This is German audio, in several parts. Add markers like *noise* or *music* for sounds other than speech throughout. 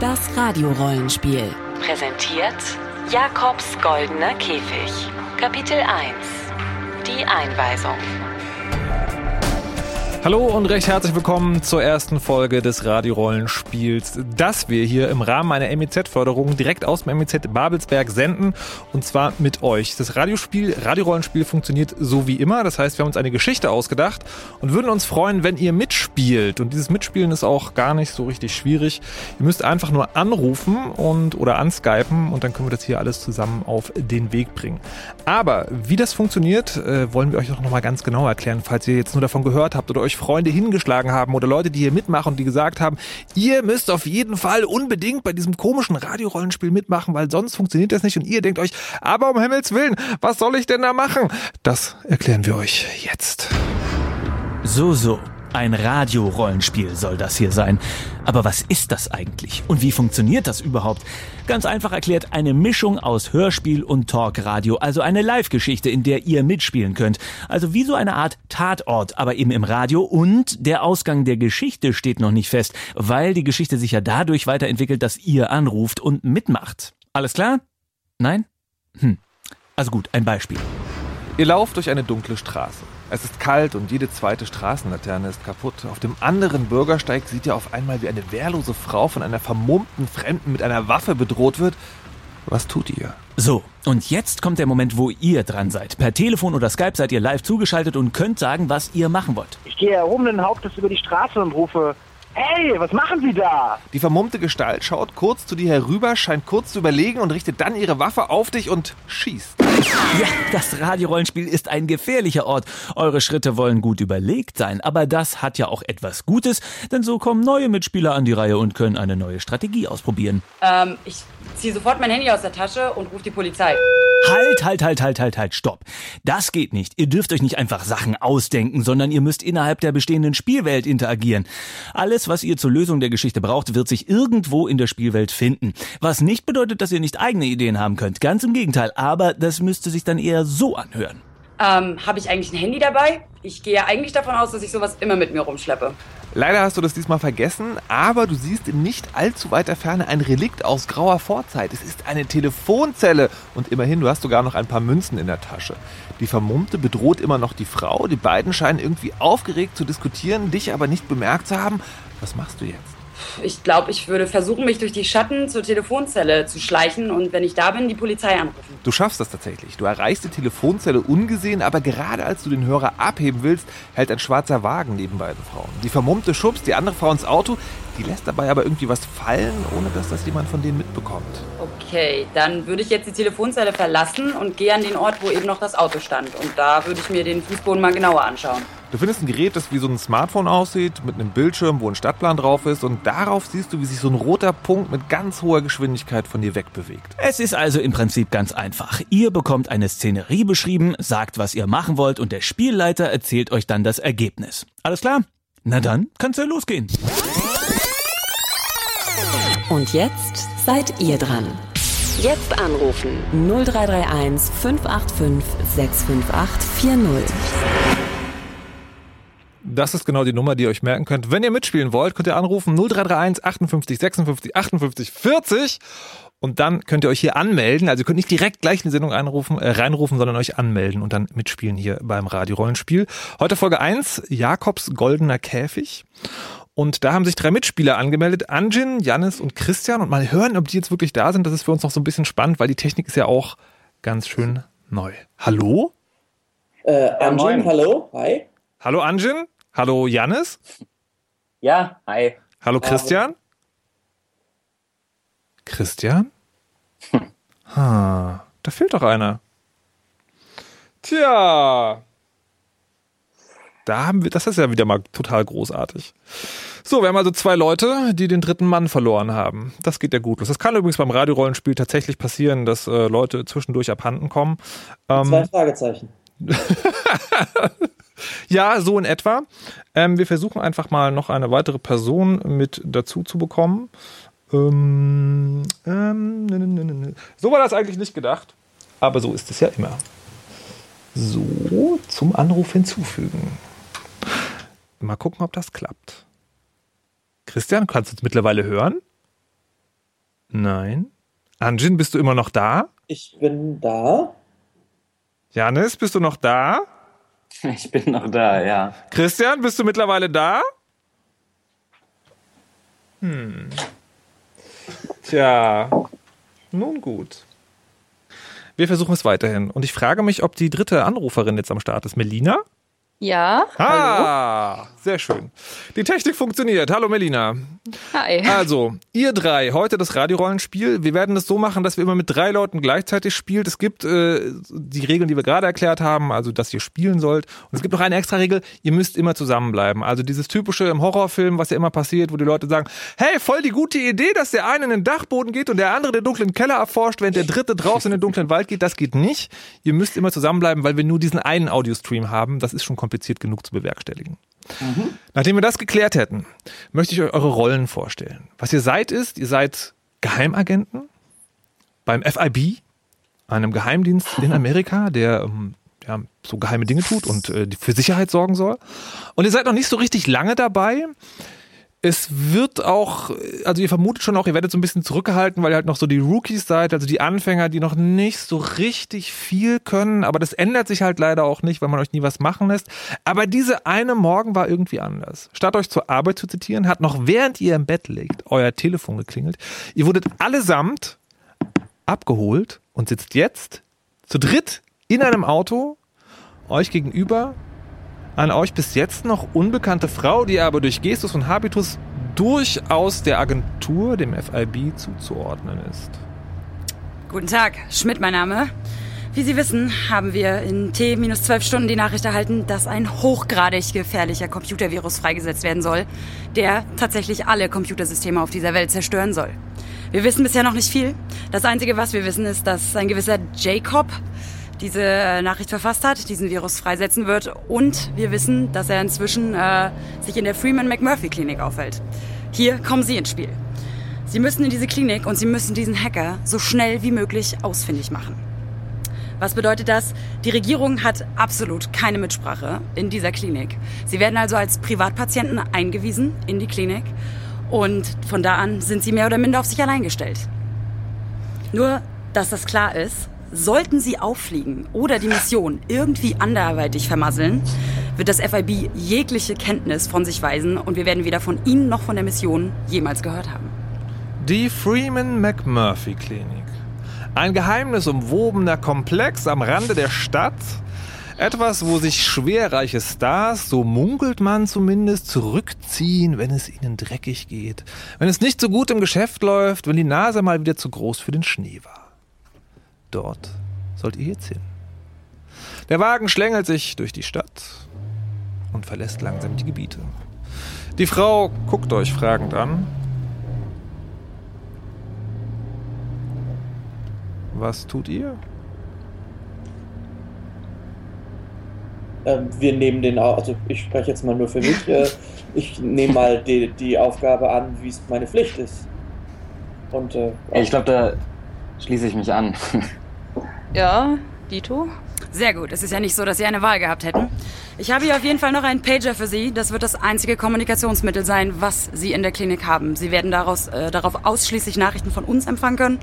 Das Radiorollenspiel. Präsentiert Jakobs goldener Käfig. Kapitel 1. Die Einweisung. Hallo und recht herzlich willkommen zur ersten Folge des Radiorollenspiels, das wir hier im Rahmen einer MEZ-Förderung direkt aus dem MEZ Babelsberg senden und zwar mit euch. Das Radiospiel, Radiorollenspiel funktioniert so wie immer, das heißt, wir haben uns eine Geschichte ausgedacht und würden uns freuen, wenn ihr mitspielt und dieses Mitspielen ist auch gar nicht so richtig schwierig. Ihr müsst einfach nur anrufen und oder anskypen und dann können wir das hier alles zusammen auf den Weg bringen. Aber wie das funktioniert, äh, wollen wir euch auch nochmal ganz genau erklären, falls ihr jetzt nur davon gehört habt oder euch euch Freunde hingeschlagen haben oder Leute, die hier mitmachen die gesagt haben, ihr müsst auf jeden Fall unbedingt bei diesem komischen Radiorollenspiel mitmachen, weil sonst funktioniert das nicht und ihr denkt euch, aber um Himmels Willen, was soll ich denn da machen? Das erklären wir euch jetzt. So, so. Ein Radiorollenspiel soll das hier sein. Aber was ist das eigentlich? Und wie funktioniert das überhaupt? Ganz einfach erklärt, eine Mischung aus Hörspiel und Talkradio, also eine Live-Geschichte, in der ihr mitspielen könnt. Also wie so eine Art Tatort, aber eben im Radio. Und der Ausgang der Geschichte steht noch nicht fest, weil die Geschichte sich ja dadurch weiterentwickelt, dass ihr anruft und mitmacht. Alles klar? Nein? Hm. Also gut, ein Beispiel. Ihr lauft durch eine dunkle Straße. Es ist kalt und jede zweite Straßenlaterne ist kaputt. Auf dem anderen Bürgersteig sieht ihr auf einmal, wie eine wehrlose Frau von einer vermummten Fremden mit einer Waffe bedroht wird. Was tut ihr? So, und jetzt kommt der Moment, wo ihr dran seid. Per Telefon oder Skype seid ihr live zugeschaltet und könnt sagen, was ihr machen wollt. Ich gehe erhobenen Hauptes über die Straße und rufe, Hey, was machen Sie da? Die vermummte Gestalt schaut kurz zu dir herüber, scheint kurz zu überlegen und richtet dann ihre Waffe auf dich und schießt. Ja, das Radiorollenspiel ist ein gefährlicher Ort. Eure Schritte wollen gut überlegt sein, aber das hat ja auch etwas Gutes, denn so kommen neue Mitspieler an die Reihe und können eine neue Strategie ausprobieren. Ähm, ich ziehe sofort mein Handy aus der Tasche und rufe die Polizei. Halt, halt, halt, halt, halt, halt, stopp. Das geht nicht. Ihr dürft euch nicht einfach Sachen ausdenken, sondern ihr müsst innerhalb der bestehenden Spielwelt interagieren. Alles, was ihr zur Lösung der Geschichte braucht, wird sich irgendwo in der Spielwelt finden. Was nicht bedeutet, dass ihr nicht eigene Ideen haben könnt. Ganz im Gegenteil. Aber das müsste sich dann eher so anhören. Ähm, habe ich eigentlich ein Handy dabei? Ich gehe eigentlich davon aus, dass ich sowas immer mit mir rumschleppe. Leider hast du das diesmal vergessen, aber du siehst in nicht allzu weiter Ferne ein Relikt aus grauer Vorzeit. Es ist eine Telefonzelle und immerhin, du hast sogar noch ein paar Münzen in der Tasche. Die Vermummte bedroht immer noch die Frau. Die beiden scheinen irgendwie aufgeregt zu diskutieren, dich aber nicht bemerkt zu haben. Was machst du jetzt? Ich glaube, ich würde versuchen, mich durch die Schatten zur Telefonzelle zu schleichen und wenn ich da bin, die Polizei anrufen. Du schaffst das tatsächlich. Du erreichst die Telefonzelle ungesehen, aber gerade als du den Hörer abheben willst, hält ein schwarzer Wagen neben beiden Frauen. Die Vermummte schubst die andere Frau ins Auto, die lässt dabei aber irgendwie was fallen, ohne dass das jemand von denen mitbekommt. Okay, dann würde ich jetzt die Telefonzelle verlassen und gehe an den Ort, wo eben noch das Auto stand. Und da würde ich mir den Fußboden mal genauer anschauen. Du findest ein Gerät, das wie so ein Smartphone aussieht, mit einem Bildschirm, wo ein Stadtplan drauf ist und darauf siehst du, wie sich so ein roter Punkt mit ganz hoher Geschwindigkeit von dir wegbewegt. Es ist also im Prinzip ganz einfach. Ihr bekommt eine Szenerie beschrieben, sagt, was ihr machen wollt und der Spielleiter erzählt euch dann das Ergebnis. Alles klar? Na dann kann's ja losgehen. Und jetzt seid ihr dran. Jetzt anrufen 0331 585 65840. Das ist genau die Nummer, die ihr euch merken könnt. Wenn ihr mitspielen wollt, könnt ihr anrufen 0331 58 56 58 40 und dann könnt ihr euch hier anmelden. Also ihr könnt nicht direkt gleich eine Sendung einrufen, äh, reinrufen, sondern euch anmelden und dann mitspielen hier beim Radio-Rollenspiel. Heute Folge 1, Jakobs goldener Käfig. Und da haben sich drei Mitspieler angemeldet, Anjin, Jannis und Christian. Und mal hören, ob die jetzt wirklich da sind. Das ist für uns noch so ein bisschen spannend, weil die Technik ist ja auch ganz schön neu. Hallo? Äh, Anjin, hallo, hi. Hallo Anjin? Hallo Jannis? Ja, hi. Hallo Christian? Christian? *laughs* Ha, da fehlt doch einer. Tja. Da haben wir, das ist ja wieder mal total großartig. So, wir haben also zwei Leute, die den dritten Mann verloren haben. Das geht ja gut los. Das kann übrigens beim Radiorollenspiel tatsächlich passieren, dass äh, Leute zwischendurch abhanden kommen. Ähm, zwei Fragezeichen. *laughs* ja, so in etwa. Ähm, wir versuchen einfach mal noch eine weitere Person mit dazu zu bekommen. Ähm, ähm, ne, ne, ne, so war das eigentlich nicht gedacht. Aber so ist es ja immer. So, zum Anruf hinzufügen. Mal gucken, ob das klappt. Christian, kannst du uns mittlerweile hören? Nein. Anjin, bist du immer noch da? Ich bin da. Janis, bist du noch da? *laughs* Ich bin noch da, ja. Christian, bist du mittlerweile da? Hm. Tja, nun gut. Wir versuchen es weiterhin. Und ich frage mich, ob die dritte Anruferin jetzt am Start ist. Melina? Ja. Ah, hallo. Sehr schön. Die Technik funktioniert. Hallo Melina. Hi. Also, ihr drei, heute das Radiorollenspiel. Wir werden es so machen, dass wir immer mit drei Leuten gleichzeitig spielt. Es gibt äh, die Regeln, die wir gerade erklärt haben, also dass ihr spielen sollt. Und es gibt noch eine extra Regel, ihr müsst immer zusammenbleiben. Also dieses typische im Horrorfilm, was ja immer passiert, wo die Leute sagen, hey, voll die gute Idee, dass der eine in den Dachboden geht und der andere den dunklen Keller erforscht, während der dritte draußen in den dunklen Wald geht. Das geht nicht. Ihr müsst immer zusammenbleiben, weil wir nur diesen einen Audiostream haben. Das ist schon kompliziert kompliziert genug zu bewerkstelligen. Nachdem wir das geklärt hätten, möchte ich euch eure Rollen vorstellen. Was ihr seid ist, ihr seid Geheimagenten beim FIB, einem Geheimdienst in Amerika, der ähm, ja, so geheime Dinge tut und äh, für Sicherheit sorgen soll. Und ihr seid noch nicht so richtig lange dabei. Es wird auch, also ihr vermutet schon auch, ihr werdet so ein bisschen zurückgehalten, weil ihr halt noch so die Rookies seid, also die Anfänger, die noch nicht so richtig viel können. Aber das ändert sich halt leider auch nicht, weil man euch nie was machen lässt. Aber diese eine Morgen war irgendwie anders. Statt euch zur Arbeit zu zitieren, hat noch während ihr im Bett liegt, euer Telefon geklingelt. Ihr wurdet allesamt abgeholt und sitzt jetzt zu dritt in einem Auto euch gegenüber an euch bis jetzt noch unbekannte Frau, die aber durch Gestus und Habitus durchaus der Agentur, dem FIB, zuzuordnen ist. Guten Tag, Schmidt mein Name. Wie Sie wissen, haben wir in T minus zwölf Stunden die Nachricht erhalten, dass ein hochgradig gefährlicher Computervirus freigesetzt werden soll, der tatsächlich alle Computersysteme auf dieser Welt zerstören soll. Wir wissen bisher noch nicht viel. Das Einzige, was wir wissen, ist, dass ein gewisser Jacob diese äh, Nachricht verfasst hat, diesen Virus freisetzen wird. Und wir wissen, dass er inzwischen äh, sich in der Freeman McMurphy Klinik aufhält. Hier kommen Sie ins Spiel. Sie müssen in diese Klinik und Sie müssen diesen Hacker so schnell wie möglich ausfindig machen. Was bedeutet das? Die Regierung hat absolut keine Mitsprache in dieser Klinik. Sie werden also als Privatpatienten eingewiesen in die Klinik und von da an sind sie mehr oder minder auf sich allein gestellt. Nur, dass das klar ist, Sollten sie auffliegen oder die Mission irgendwie anderweitig vermasseln, wird das FIB jegliche Kenntnis von sich weisen und wir werden weder von Ihnen noch von der Mission jemals gehört haben. Die Freeman McMurphy Klinik. Ein geheimnisumwobener Komplex am Rande der Stadt. Etwas, wo sich schwerreiche Stars, so munkelt man zumindest, zurückziehen, wenn es ihnen dreckig geht. Wenn es nicht so gut im Geschäft läuft, wenn die Nase mal wieder zu groß für den Schnee war. Dort sollt ihr jetzt hin. Der Wagen schlängelt sich durch die Stadt und verlässt langsam die Gebiete. Die Frau guckt euch fragend an. Was tut ihr? Ähm, wir nehmen den, also ich spreche jetzt mal nur für mich, äh, *laughs* ich nehme mal die, die Aufgabe an, wie es meine Pflicht ist. Und äh, ich glaube, da schließe ich mich an. *laughs* Ja, Dito? Sehr gut. Es ist ja nicht so, dass Sie eine Wahl gehabt hätten. Ich habe hier auf jeden Fall noch einen Pager für Sie. Das wird das einzige Kommunikationsmittel sein, was Sie in der Klinik haben. Sie werden daraus, äh, darauf ausschließlich Nachrichten von uns empfangen können.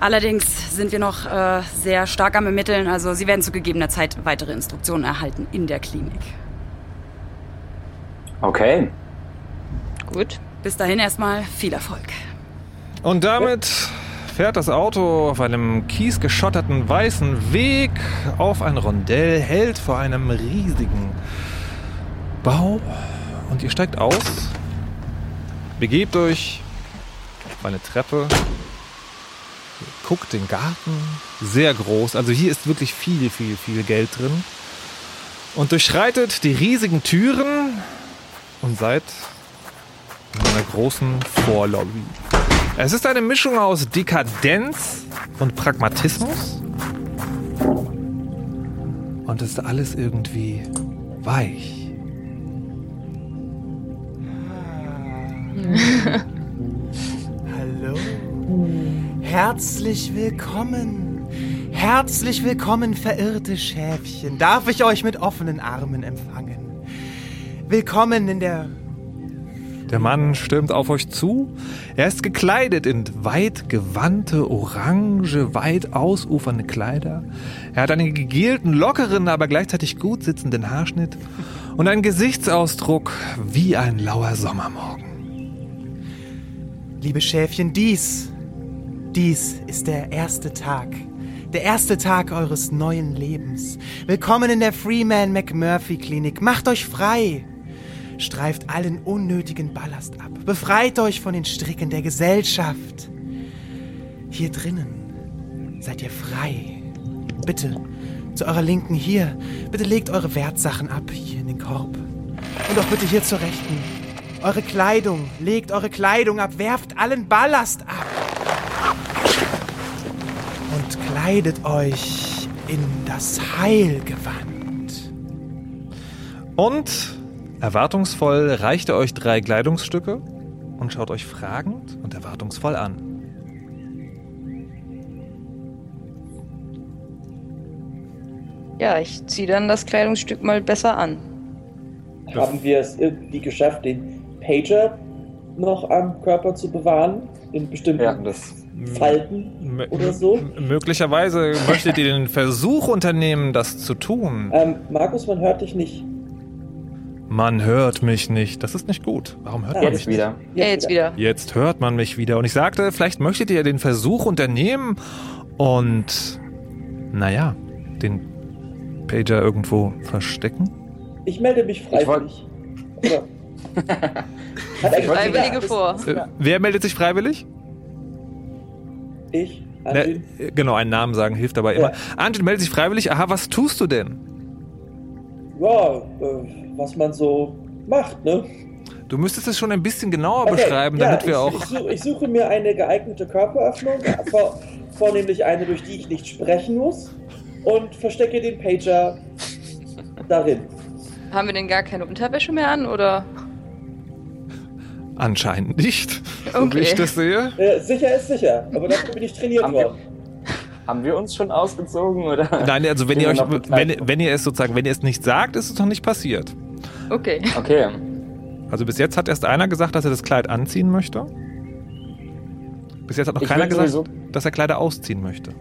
Allerdings sind wir noch äh, sehr stark am Ermitteln. Also Sie werden zu gegebener Zeit weitere Instruktionen erhalten in der Klinik. Okay. Gut. Bis dahin erstmal viel Erfolg. Und damit fährt das Auto auf einem kiesgeschotterten weißen Weg auf ein Rondell, hält vor einem riesigen Bau und ihr steigt aus, begebt euch auf eine Treppe, guckt den Garten, sehr groß, also hier ist wirklich viel, viel, viel Geld drin und durchschreitet die riesigen Türen und seid in einer großen Vorlobby. Es ist eine Mischung aus Dekadenz und Pragmatismus. Und es ist alles irgendwie weich. *laughs* Hallo. Herzlich willkommen. Herzlich willkommen, verirrte Schäfchen. Darf ich euch mit offenen Armen empfangen? Willkommen in der Der Mann stürmt auf euch zu. Er ist gekleidet in weit gewandte, orange, weit ausufernde Kleider. Er hat einen gegelten, lockeren, aber gleichzeitig gut sitzenden Haarschnitt und einen Gesichtsausdruck wie ein lauer Sommermorgen. Liebe Schäfchen, dies, dies ist der erste Tag. Der erste Tag eures neuen Lebens. Willkommen in der Freeman McMurphy Klinik. Macht euch frei. Streift allen unnötigen Ballast ab. Befreit euch von den Stricken der Gesellschaft. Hier drinnen seid ihr frei. Bitte, zu eurer Linken hier. Bitte legt eure Wertsachen ab, hier in den Korb. Und auch bitte hier zur Rechten. Eure Kleidung, legt eure Kleidung ab, werft allen Ballast ab. Und kleidet euch in das Heilgewand. Und erwartungsvoll reicht er euch drei Kleidungsstücke und schaut euch fragend und erwartungsvoll an. Ja, ich ziehe dann das Kleidungsstück mal besser an. Haben wir es irgendwie geschafft, den Pager noch am Körper zu bewahren? In bestimmten Ja, das. Falten oder so? Möglicherweise möchtet ihr den Versuch unternehmen, das zu tun. Ähm, Markus, man hört dich nicht. Man hört mich nicht. Das ist nicht gut. Warum hört man mich Jetzt nicht? wieder. Ja, jetzt wieder. Jetzt hört man mich wieder. Und ich sagte, vielleicht möchtet ihr den Versuch unternehmen und, naja, den Pager irgendwo verstecken? Ich melde mich wollt- freiwillig. Oder? *laughs* Hat eigentlich Freiwillige vor. Äh, wer meldet sich freiwillig? Ich. Ne, äh, genau, einen Namen sagen hilft dabei immer. Ja. Angel meldet sich freiwillig. Aha, was tust du denn? Ja, äh, was man so macht, ne? Du müsstest es schon ein bisschen genauer Okay, beschreiben, ja, damit wir ich, auch. Ich suche, ich suche mir eine geeignete Körperöffnung, vor, vornehmlich eine, durch die ich nicht sprechen muss, und verstecke den Pager darin. Haben wir denn gar keine Unterwäsche mehr an oder? Anscheinend nicht, so wie Okay. ich das sehe. Äh, sicher ist sicher, aber dafür bin ich trainiert Haben wir- worden. Haben wir uns schon ausgezogen oder? Nein, also wenn ihr, euch, wenn, wenn ihr es sozusagen, wenn ihr es nicht sagt, ist es noch nicht passiert. Okay. Okay. Also bis jetzt hat erst einer gesagt, dass er das Kleid anziehen möchte. Bis jetzt hat noch Ich keiner gesagt, sowieso- dass er Kleider ausziehen möchte.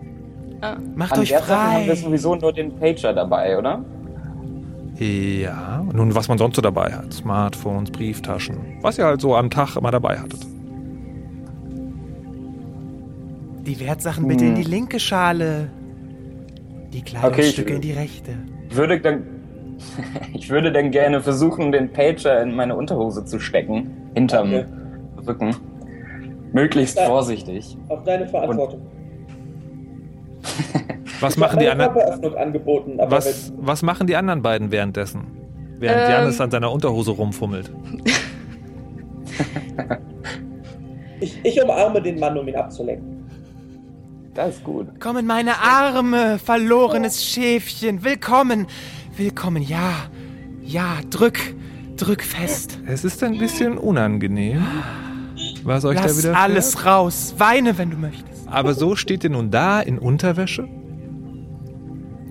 Ah. Macht An euch Sache haben wir frei. sowieso nur den Pager dabei, oder? Ja, nun was man sonst so dabei hat. Smartphones, Brieftaschen. Was ihr halt so am Tag immer dabei hattet. Die Wertsachen bitte in die linke Schale. Die Kleidungsstücke ich- in die rechte. Ich würde dann, *laughs* ich würde dann gerne versuchen, den Pager in meine Unterhose zu stecken, hinterm Okay. Rücken. Möglichst Ja. vorsichtig. Auf deine Verantwortung. Was machen die anderen? Angeboten, aber Was, was machen die anderen beiden währenddessen? Während Ähm. Janis an seiner Unterhose rumfummelt. ich, ich umarme den Mann, um ihn abzulenken. Das ist gut. Komm in meine Arme, verlorenes Schäfchen. Willkommen. Willkommen, ja. Ja, drück. Drück fest. Es ist ein bisschen unangenehm, was euch da Lass wieder alles raus. Weine, wenn du möchtest. Aber so steht ihr nun da in Unterwäsche.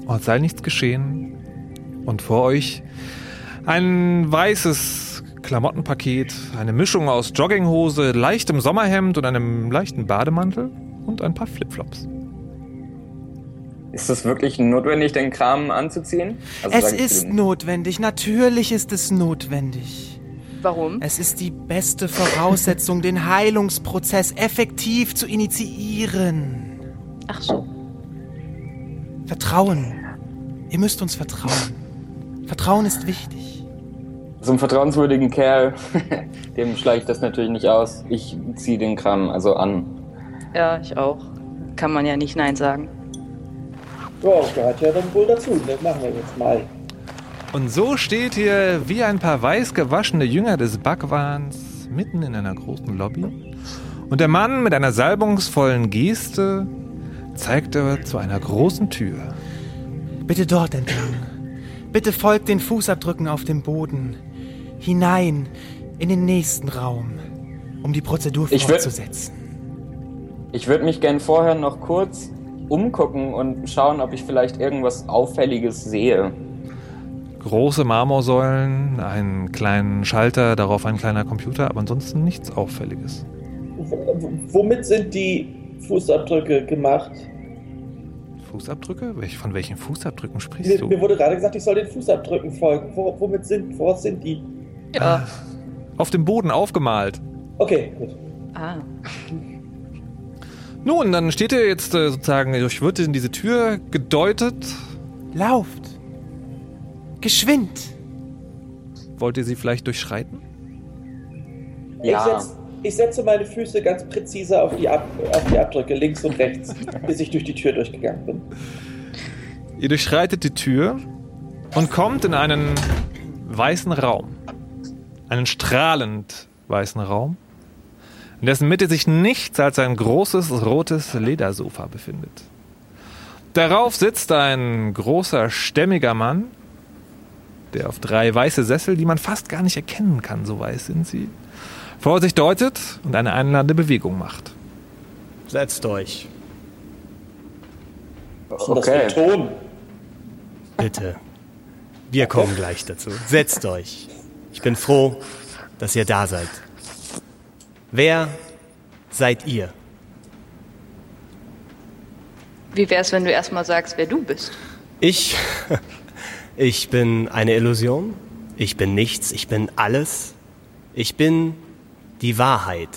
Und sei nichts geschehen. Und vor euch ein weißes Klamottenpaket, eine Mischung aus Jogginghose, leichtem Sommerhemd und einem leichten Bademantel und ein paar Flipflops. Ist es wirklich notwendig, den Kram anzuziehen? Also Es ist notwendig. Natürlich ist es notwendig. Warum? Es ist die beste Voraussetzung, den Heilungsprozess effektiv zu initiieren. Ach so. Vertrauen. Ihr müsst uns vertrauen. Vertrauen ist wichtig. So einem vertrauenswürdigen Kerl, *laughs* dem schlage ich das natürlich nicht aus. Ich ziehe den Kram also an. Ja, ich auch. Kann man ja nicht Nein sagen. Ja, gehört ja dann wohl dazu. Das machen wir jetzt mal. Und so steht ihr wie ein paar weiß gewaschene Jünger des Backwahns mitten in einer großen Lobby. Und der Mann mit einer salbungsvollen Geste zeigte zu einer großen Tür. Bitte dort entlang. Bitte folgt den Fußabdrücken auf dem Boden. Hinein in den nächsten Raum, um die Prozedur fortzusetzen. Ich würde mich gern vorher noch kurz umgucken und schauen, ob ich vielleicht irgendwas Auffälliges sehe. Große Marmorsäulen, einen kleinen Schalter, darauf ein kleiner Computer, aber ansonsten nichts Auffälliges. W womit sind die Fußabdrücke gemacht? Fußabdrücke? Von welchen Fußabdrücken sprichst Mir, du? mir wurde gerade gesagt, ich soll den Fußabdrücken folgen. Wo, womit sind, woraus sind die? Ja. Auf dem Boden aufgemalt. Okay, gut. Ah. Nun, dann steht ihr jetzt äh, sozusagen, euch wird in diese Tür gedeutet. Lauft. Geschwind. Wollt ihr sie vielleicht durchschreiten? Ich, setz, ich setze meine Füße ganz präzise auf die, Ab auf die Abdrücke links und rechts, *laughs* bis ich durch die Tür durchgegangen bin. Ihr durchschreitet die Tür und kommt in einen weißen Raum. Einen strahlend weißen Raum, in dessen Mitte sich nichts als ein großes rotes Ledersofa befindet. Darauf sitzt ein großer, stämmiger Mann, der auf drei weiße Sessel, die man fast gar nicht erkennen kann, so weiß sind sie, vor sich deutet und eine einladende Bewegung macht. Setzt euch. Ein Ton? Bitte. Wir kommen gleich dazu. Setzt euch. Ich bin froh, dass ihr da seid. Wer seid ihr? Wie wär's, wenn du erstmal sagst, wer du bist? Ich. *laughs* Ich bin eine Illusion. Ich bin nichts. Ich bin alles. Ich bin die Wahrheit.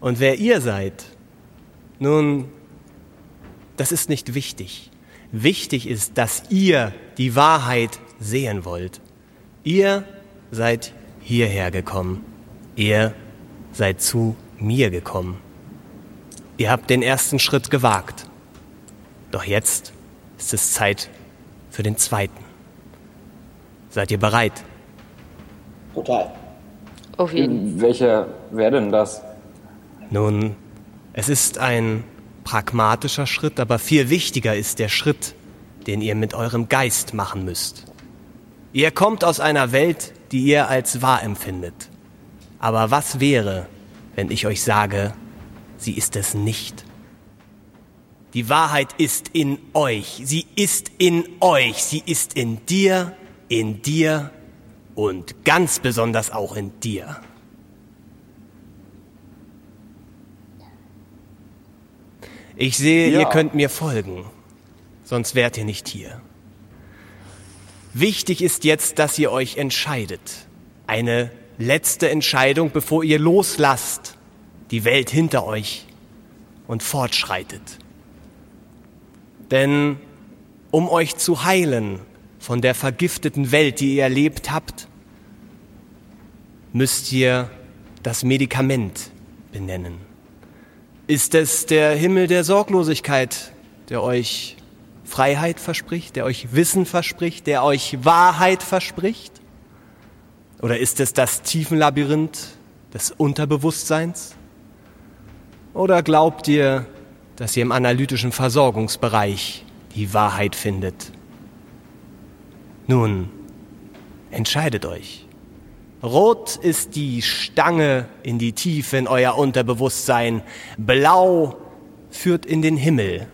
Und wer ihr seid, nun, das ist nicht wichtig. Wichtig ist, dass ihr die Wahrheit sehen wollt. Ihr seid hierher gekommen. Ihr seid zu mir gekommen. Ihr habt den ersten Schritt gewagt. Doch jetzt ist es Zeit für den zweiten. Seid ihr bereit? Total. Auf jeden Welcher wäre denn das? Nun, es ist ein pragmatischer Schritt, aber viel wichtiger ist der Schritt, den ihr mit eurem Geist machen müsst. Ihr kommt aus einer Welt, die ihr als wahr empfindet. Aber was wäre, wenn ich euch sage, sie ist es nicht? Die Wahrheit ist in euch. Sie ist in euch. Sie ist in dir, in dir und ganz besonders auch in dir. Ich sehe, Ja. ihr könnt mir folgen, sonst wärt ihr nicht hier. Wichtig ist jetzt, dass ihr euch entscheidet. Eine letzte Entscheidung, bevor ihr loslasst, die Welt hinter euch und fortschreitet. Denn um euch zu heilen von der vergifteten Welt, die ihr erlebt habt, müsst ihr das Medikament benennen. Ist es der Himmel der Sorglosigkeit, der euch Freiheit verspricht, der euch Wissen verspricht, der euch Wahrheit verspricht? Oder ist es das Tiefenlabyrinth des Unterbewusstseins? Oder glaubt ihr, dass ihr im analytischen Versorgungsbereich die Wahrheit findet? Nun, entscheidet euch. Rot ist die Stange in die Tiefe in euer Unterbewusstsein. Blau führt in den Himmel.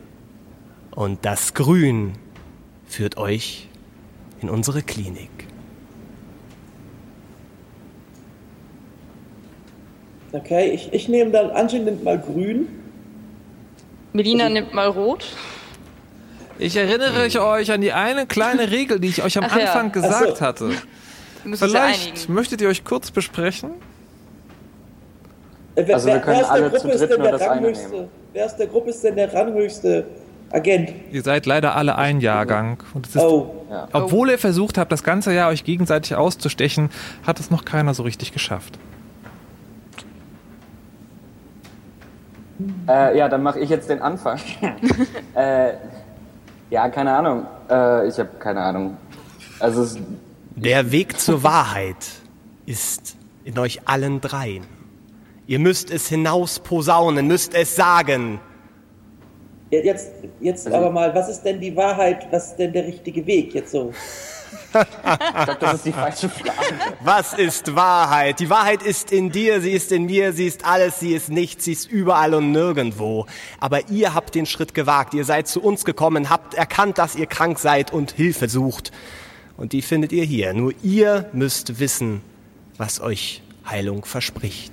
Und das Grün führt euch in unsere Klinik. Okay, ich, ich nehme dann, Angie nimmt mal grün. Melina nimmt mal rot. Ich erinnere ich euch an die eine kleine Regel, die ich euch am Ach ja. Anfang gesagt Ach so. hatte. Ja Vielleicht möchtet ihr euch kurz besprechen? Äh, wer, Also wir wer, können alle der zu Gruppe ist dritt denn nur der das eine ranghöchste? nehmen. Wer aus der Gruppe ist denn der ranghöchste Agent? Ihr seid leider alle ein Jahrgang. Und es ist, Oh, Ja. Obwohl ihr versucht habt, das ganze Jahr euch gegenseitig auszustechen, hat es noch keiner so richtig geschafft. Äh, ja, dann mache ich jetzt den Anfang. *laughs* äh, ja, keine Ahnung. Äh, ich habe keine Ahnung. Also es, Der Weg zur Wahrheit ist in euch allen dreien. Ihr müsst es hinaus posaunen, müsst es sagen. Jetzt, jetzt Also- aber mal, was ist denn die Wahrheit? Was ist denn der richtige Weg jetzt so? Ich glaube, das ist die falsche Frage. Was ist Wahrheit? Die Wahrheit ist in dir, sie ist in mir, sie ist alles, sie ist nichts, sie ist überall und nirgendwo. Aber ihr habt den Schritt gewagt, ihr seid zu uns gekommen, habt erkannt, dass ihr krank seid und Hilfe sucht. Und die findet ihr hier. Nur ihr müsst wissen, was euch Heilung verspricht.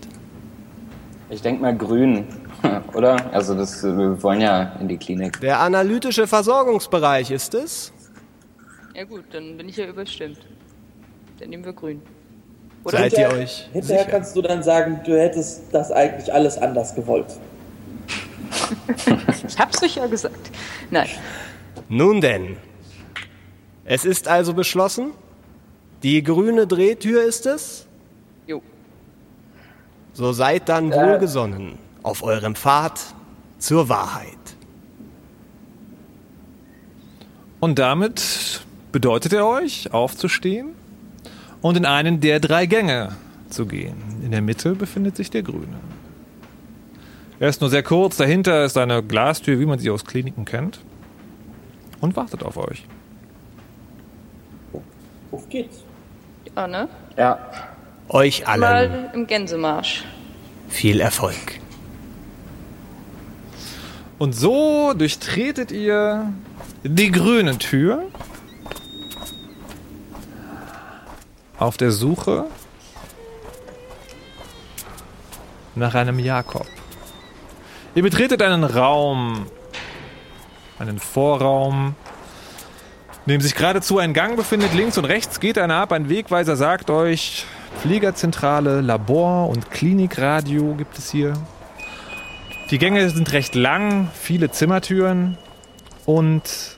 Ich denke mal grün, *laughs* oder? Also das, wir wollen ja in die Klinik. Der analytische Versorgungsbereich ist es. Ja gut, dann bin ich ja überstimmt. Dann nehmen wir grün. Seid ihr euch Hinterher sicher? kannst du dann sagen, du hättest das eigentlich alles anders gewollt. *laughs* Ich hab's euch ja gesagt. Nein. Nun denn. Es ist also beschlossen. Die grüne Drehtür ist es. Jo. So seid dann wohlgesonnen auf eurem Pfad zur Wahrheit. Und damit bedeutet er euch, aufzustehen und in einen der drei Gänge zu gehen. In der Mitte befindet sich der Grüne. Er ist nur sehr kurz, dahinter ist eine Glastür, wie man sie aus Kliniken kennt, und wartet auf euch. Auf geht's. Ja, ne? Ja. Euch allen Mal im Gänsemarsch. viel Erfolg. Und so durchtretet ihr die grüne Tür auf der Suche nach einem Jakob. Ihr betretet einen Raum, einen Vorraum, in dem sich geradezu ein Gang befindet. Links und rechts geht einer ab. Ein Wegweiser sagt euch, Fliegerzentrale, Labor und Klinikradio gibt es hier. Die Gänge sind recht lang, viele Zimmertüren und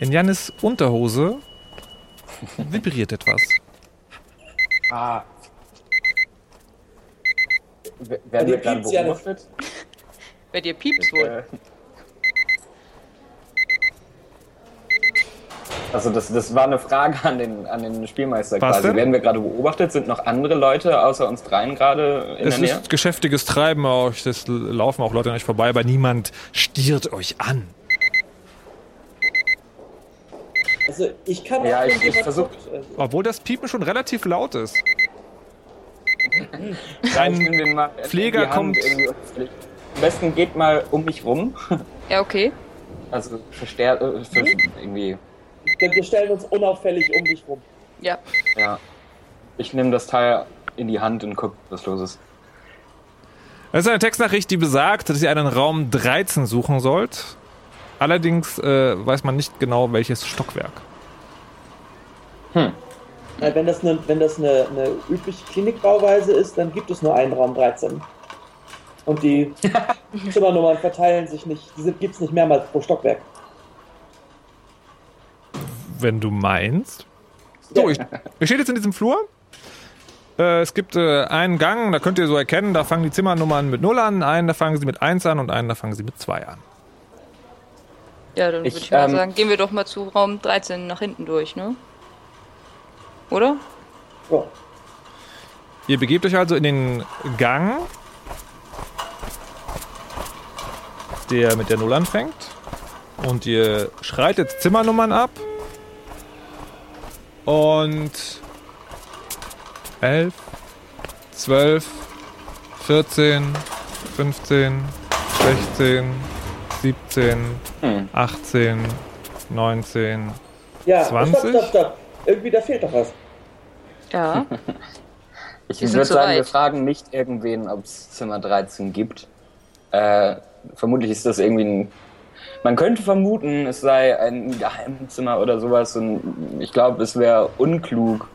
in Jannis Unterhose vibriert etwas. Ah. W- Werden dir wir gerade beobachtet? Bei dir piepst wohl. Äh, Also das, das war eine Frage an den, an den Spielmeister Was quasi. denn? Werden wir gerade beobachtet? Sind noch andere Leute außer uns dreien gerade in Es der Nähe? ist geschäftiges Treiben, auch, es laufen auch Leute an euch vorbei, aber niemand stiert euch an. Also ich kann Ja, ich- ich jemand versuch- guckt, also, Obwohl das Piepen schon relativ laut ist. *laughs* Ja, Ein Pfleger kommt-. Am besten geht mal um mich rum. Ja, okay. Also verstärkt, äh, ver irgendwie, denn wir stellen uns unauffällig um dich rum. Ja. ja. Ich nehme das Teil in die Hand und guck, was los ist. Es ist eine Textnachricht, die besagt, dass ihr einen Raum 13 suchen sollt. Allerdings äh, weiß man nicht genau, welches Stockwerk. Äh, wenn das, eine, wenn das eine, eine übliche Klinikbauweise ist, dann gibt es nur einen Raum 13. Und die *laughs* Zimmernummern verteilen sich nicht, die gibt es nicht mehrmals pro Stockwerk. Wenn du meinst. So, ich, ihr steht jetzt in diesem Flur. Äh, es gibt äh, einen Gang, da könnt ihr so erkennen, da fangen die Zimmernummern mit 0 an, einen da fangen sie mit 1 an und einen da fangen sie mit 2 an. Ja, dann Ich, würde ich mal ähm, sagen, gehen wir doch mal zu Raum 13 nach hinten durch, ne? Oder? Ja. Ihr begebt euch also in den Gang, der mit der Null anfängt. Und ihr schreitet Zimmernummern ab. Und 11, 12, 14, 15, 16, 17, Hm. 18, 19. Ja, 20? stopp, stopp, stopp. Irgendwie, da fehlt doch was. Ja. *laughs* Ich würde sagen, soweit. wir fragen nicht irgendwen, ob es Zimmer 13 gibt. Äh, vermutlich ist das irgendwie ein. Man könnte vermuten, es sei ein Geheimzimmer oder sowas. Und ich glaube, es wäre unklug,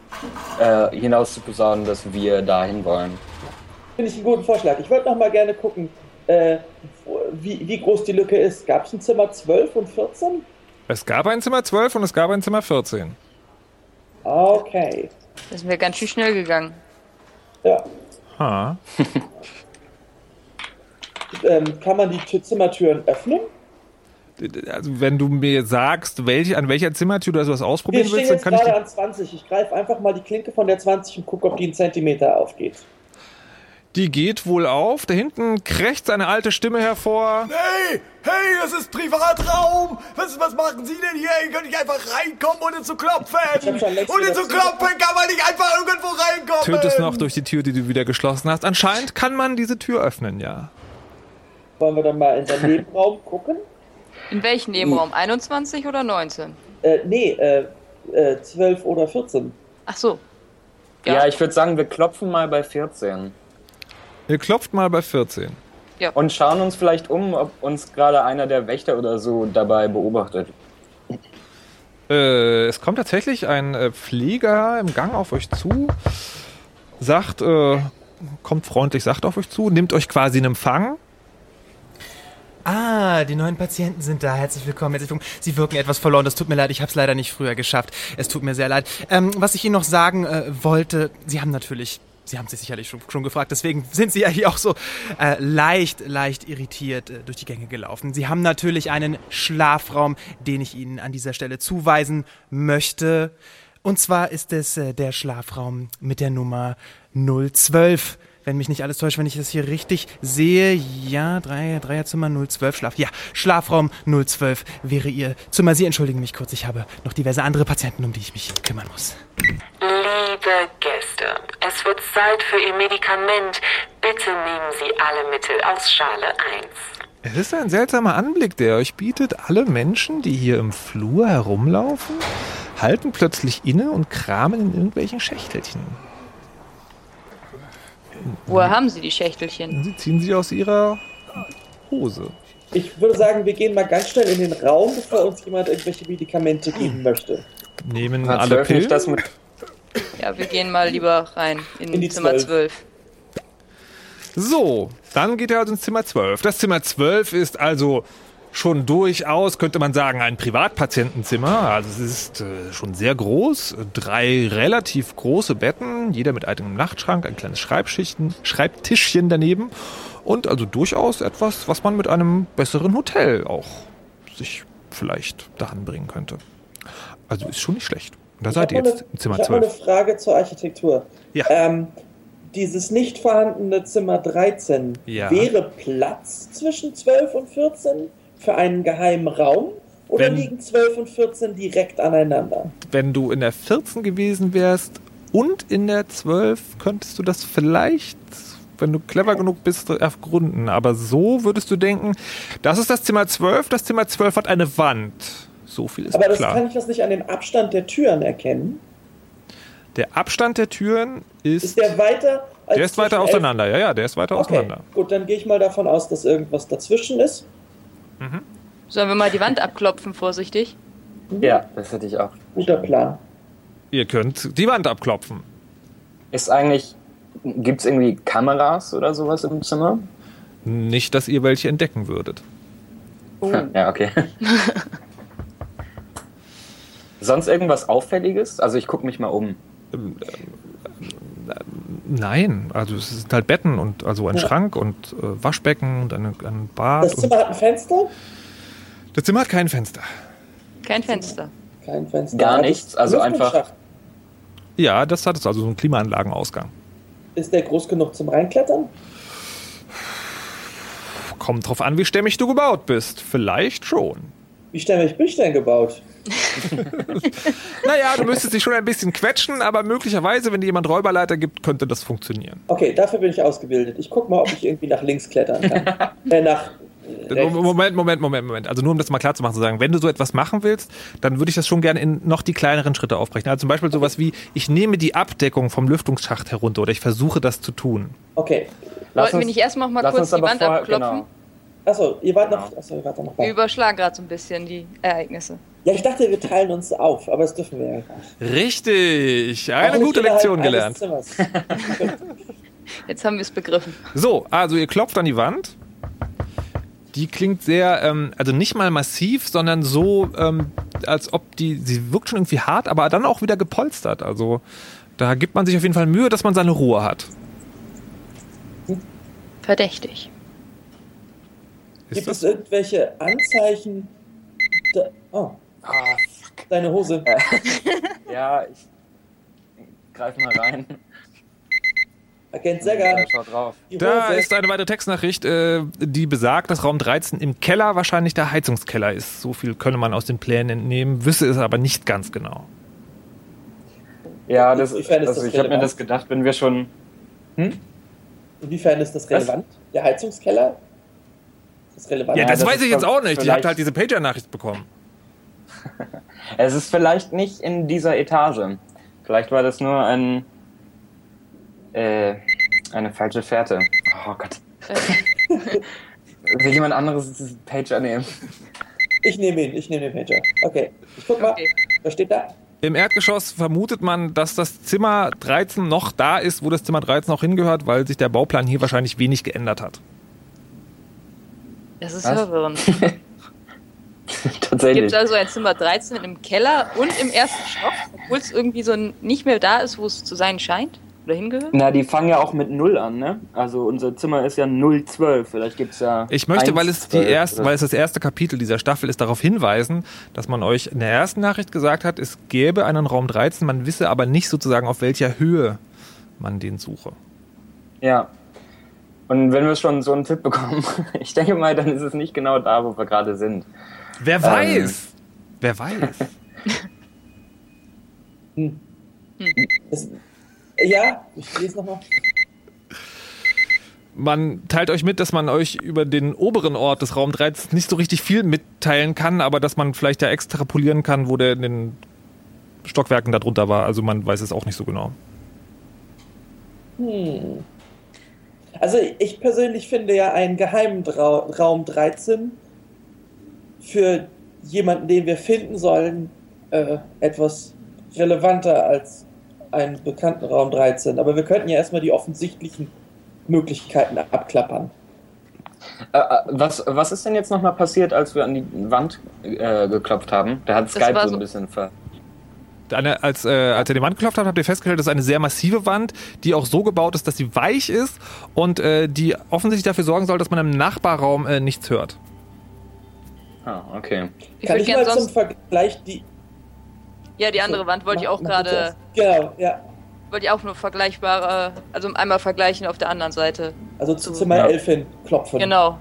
äh, hinaus zu posaunen, dass wir dahin wollen. Finde ich einen guten Vorschlag. Ich wollte noch mal gerne gucken, äh, wie, wie groß die Lücke ist. Gab es ein Zimmer 12 und 14? Es gab ein Zimmer 12 und es gab ein Zimmer 14. Okay. Das sind wir ganz schön schnell gegangen. Ja. Ha. *laughs* Ähm, kann man die Tür- Zimmertüren öffnen? Also wenn du mir sagst, welche, an welcher Zimmertür du das Wir ausprobieren willst, dann jetzt kann ich gerade dir an 20. Ich greife einfach mal die Klinke von der 20 und gucke, ob die einen Zentimeter aufgeht. Die geht wohl auf. Da hinten krächzt eine alte Stimme hervor. Hey, hey, das ist Privatraum. Was, was machen Sie denn hier? Ihr könnt nicht einfach reinkommen, ohne zu klopfen. Ohne zu klopfen kann man nicht einfach irgendwo reinkommen. Tönt es noch durch die Tür, die du wieder geschlossen hast. Anscheinend kann man diese Tür öffnen, ja. Wollen wir dann mal in den Nebenraum gucken? In welchem Nebenraum? 21 oder 19? Äh, nee, äh, äh, 12 oder 14. Ach so. Ja, ich würde sagen, wir klopfen mal bei 14. Ihr klopft mal bei 14. Und schauen uns vielleicht um, ob uns gerade einer der Wächter oder so dabei beobachtet. Äh, es kommt tatsächlich ein äh, Pfleger im Gang auf euch zu, sagt, äh, kommt freundlich, sagt auf euch zu, nimmt euch quasi in Empfang. Ah, die neuen Patienten sind da. Herzlich willkommen, herzlich willkommen. Sie wirken etwas verloren. Das tut mir leid, ich habe es leider nicht früher geschafft. Es tut mir sehr leid. Ähm, was ich Ihnen noch sagen äh, wollte, Sie haben natürlich, Sie haben sich sicherlich schon, schon gefragt, deswegen sind Sie ja hier auch so äh, leicht, leicht irritiert äh, durch die Gänge gelaufen. Sie haben natürlich einen Schlafraum, den ich Ihnen an dieser Stelle zuweisen möchte. Und zwar ist es äh, der Schlafraum mit der Nummer 012 wenn mich nicht alles täuscht, wenn ich das hier richtig sehe. Ja, drei, Dreierzimmer 012 Schlaf. Ja, Schlafraum 012 wäre Ihr Zimmer. Sie entschuldigen mich kurz, ich habe noch diverse andere Patienten, um die ich mich kümmern muss. Liebe Gäste, es wird Zeit für Ihr Medikament. Bitte nehmen Sie alle Mittel aus Schale 1. Es ist ein seltsamer Anblick, der euch bietet. Alle Menschen, die hier im Flur herumlaufen, halten plötzlich inne und kramen in irgendwelchen Schächtelchen. Woher haben Sie die Schächtelchen? Sie ziehen sie aus ihrer Hose. Ich würde sagen, wir gehen mal ganz schnell in den Raum, bevor uns jemand irgendwelche Medikamente geben möchte. Nehmen Hat alle Pillen. das mit. Ja, wir gehen mal lieber rein in, In die Zimmer 12. 12. So, dann geht er also ins Zimmer 12. Das Zimmer 12 ist also schon durchaus, könnte man sagen, ein Privatpatientenzimmer. Also es ist äh, schon sehr groß. Drei relativ große Betten, jeder mit einem Nachtschrank, ein kleines Schreibschichten, Schreibtischchen daneben. Und also durchaus etwas, was man mit einem besseren Hotel auch sich vielleicht daran bringen könnte. Also ist schon nicht schlecht. Und da seid ihr jetzt eine- im Zimmer Ich habe eine 12. Frage zur Architektur. Ja. Ähm, dieses nicht vorhandene Zimmer 13, Ja. wäre Platz zwischen 12 und 14 für einen geheimen Raum? Oder Wenn- liegen 12 und 14 direkt aneinander? wenn du in der 14 gewesen wärst und in der 12, könntest du das vielleicht, wenn du clever genug bist, ergründen. Aber so würdest du denken, das ist das Zimmer 12, das Zimmer 12 hat eine Wand. So viel ist Aber das klar. kann ich das nicht an dem Abstand der Türen erkennen. Der Abstand der Türen ist, Ist der weiter der ist weiter auseinander. Ja, ja, der ist weiter Okay, auseinander. gut, dann gehe ich mal davon aus, dass irgendwas dazwischen ist. Sollen wir mal die Wand abklopfen, vorsichtig? Ja, das hätte ich auch. Guter Plan. Ihr könnt die Wand abklopfen. Ist eigentlich. Gibt es irgendwie Kameras oder sowas im Zimmer? Nicht, dass ihr welche entdecken würdet. Ja, okay. *laughs* Sonst irgendwas Auffälliges? Also ich gucke mich mal um. Nein, also es sind halt Betten und also ein Ja. Schrank und äh, Waschbecken und eine, ein Bad. Das Zimmer hat ein Fenster? das Zimmer hat kein Fenster. Kein Fenster. Kein Fenster. Gar nichts, also einfach-? Ja, das hat es also so einen Klimaanlagenausgang. Ist der groß genug zum Reinklettern? Kommt drauf an, wie stämmig du gebaut bist. Vielleicht schon. Wie stämmig bin ich denn gebaut? *laughs* Naja, du müsstest dich schon ein bisschen quetschen, aber möglicherweise, wenn dir jemand Räuberleiter gibt, könnte das funktionieren. Okay, dafür bin ich ausgebildet. Ich guck mal, ob ich irgendwie nach links klettern kann. *laughs* äh, nach rechts. Moment, Moment, Moment, Moment. Also nur um das mal klar zu machen, zu sagen, wenn du so etwas machen willst, dann würde ich das schon gerne in noch die kleineren Schritte aufbrechen. Also zum Beispiel sowas wie, ich nehme die Abdeckung vom Lüftungsschacht herunter oder ich versuche das zu tun. Okay. Lass Wollten wir uns- nicht erstmal mal kurz die Wand vorher- abklopfen? genau. Achso, ihr wart noch. Achso, ihr wart noch Wir bei. überschlagen gerade so ein bisschen die Ereignisse. Ja, ich dachte, wir teilen uns auf, aber das dürfen wir ja nicht. Richtig, eine gute Lektion gelernt. *laughs* *laughs* Jetzt haben wir es begriffen. So, also ihr klopft an die Wand. Die klingt sehr, ähm, also nicht mal massiv, sondern so, ähm, als ob die, sie wirkt schon irgendwie hart, aber dann auch wieder gepolstert. Also da gibt man sich auf jeden Fall Mühe, dass man seine Ruhe hat. Verdächtig. Ist Gibt das? es irgendwelche Anzeichen? Da, oh, Ah, fuck. deine Hose. *laughs* Ja, ich greif mal rein. Agent Segger, Ja, schaut drauf. Da ist eine weitere Textnachricht, äh, die besagt, dass Raum 13 im Keller wahrscheinlich der Heizungskeller ist. So viel könne man aus den Plänen entnehmen, wisse es aber nicht ganz genau. Ja, das, Inwiefern ist also das ich habe mir das gedacht, wenn wir schon. Inwiefern ist das relevant? Der Heizungskeller? Ist das relevant? Ja, Ja, das, das weiß ich jetzt auch nicht. Ihr habt vielleicht- halt diese Pager-Nachricht bekommen. *laughs* Es ist vielleicht nicht in dieser Etage. Vielleicht war das nur ein. Äh, eine falsche Fährte. Oh Gott. *laughs* Will jemand anderes das Pager nehmen? Ich nehme ihn, ich nehme den Pager. Okay, ich guck mal. Was steht da? Im Erdgeschoss vermutet man, dass das Zimmer 13 noch da ist, wo das Zimmer 13 auch hingehört, weil sich der Bauplan hier wahrscheinlich wenig geändert hat. Das ist Was? verwirrend. *laughs* Tatsächlich. Gibt es also ein Zimmer 13 im Keller und im ersten Stock, obwohl es irgendwie so nicht mehr da ist, wo es zu sein scheint? Oder hingehört? Na, die fangen ja auch mit Null an, ne? Also unser Zimmer ist ja 012. Vielleicht gibt's ja. Ich möchte, weil es die 1,12 erste, weil es das erste Kapitel dieser Staffel ist, darauf hinweisen, dass man euch in der ersten Nachricht gesagt hat, es gäbe einen Raum 13, man wisse aber nicht sozusagen, auf welcher Höhe man den suche. Ja. Und wenn wir schon so einen Tipp bekommen, *laughs* ich denke mal, dann ist es nicht genau da, wo wir gerade sind. Wer Ähm, weiß? Wer weiß? *laughs* Das, ja, ich lese nochmal. Man teilt euch mit, dass man euch über den oberen Ort des Raum 13 nicht so richtig viel mitteilen kann, aber dass man vielleicht ja extrapolieren kann, wo der in den Stockwerken darunter war. Also man weiß es auch nicht so genau. Hm. Also ich persönlich finde ja einen geheimen Raum 13 für jemanden, den wir finden sollen, äh, etwas relevanter als einen bekannten Raum 13. Aber wir könnten ja erstmal die offensichtlichen Möglichkeiten abklappern. Äh, äh, was, was ist denn jetzt nochmal passiert, als wir an die Wand äh, geklopft haben? Da hat Skype so- ein bisschen ver. Eine, als, äh, als ihr die Wand geklopft habt, habt ihr festgestellt, das ist eine sehr massive Wand, die auch so gebaut ist, dass sie weich ist und äh, die offensichtlich dafür sorgen soll, dass man im Nachbarraum äh, nichts hört. Ah, okay. Ich Kann ich mal zum. Vergleich die... Ja, die andere Wand wollte ich auch gerade. Genau, ja. Wollte ich auch nur vergleichbare. Also einmal vergleichen auf der anderen Seite. Also zu Zimmer Ja. 11 hin klopfen. Genau.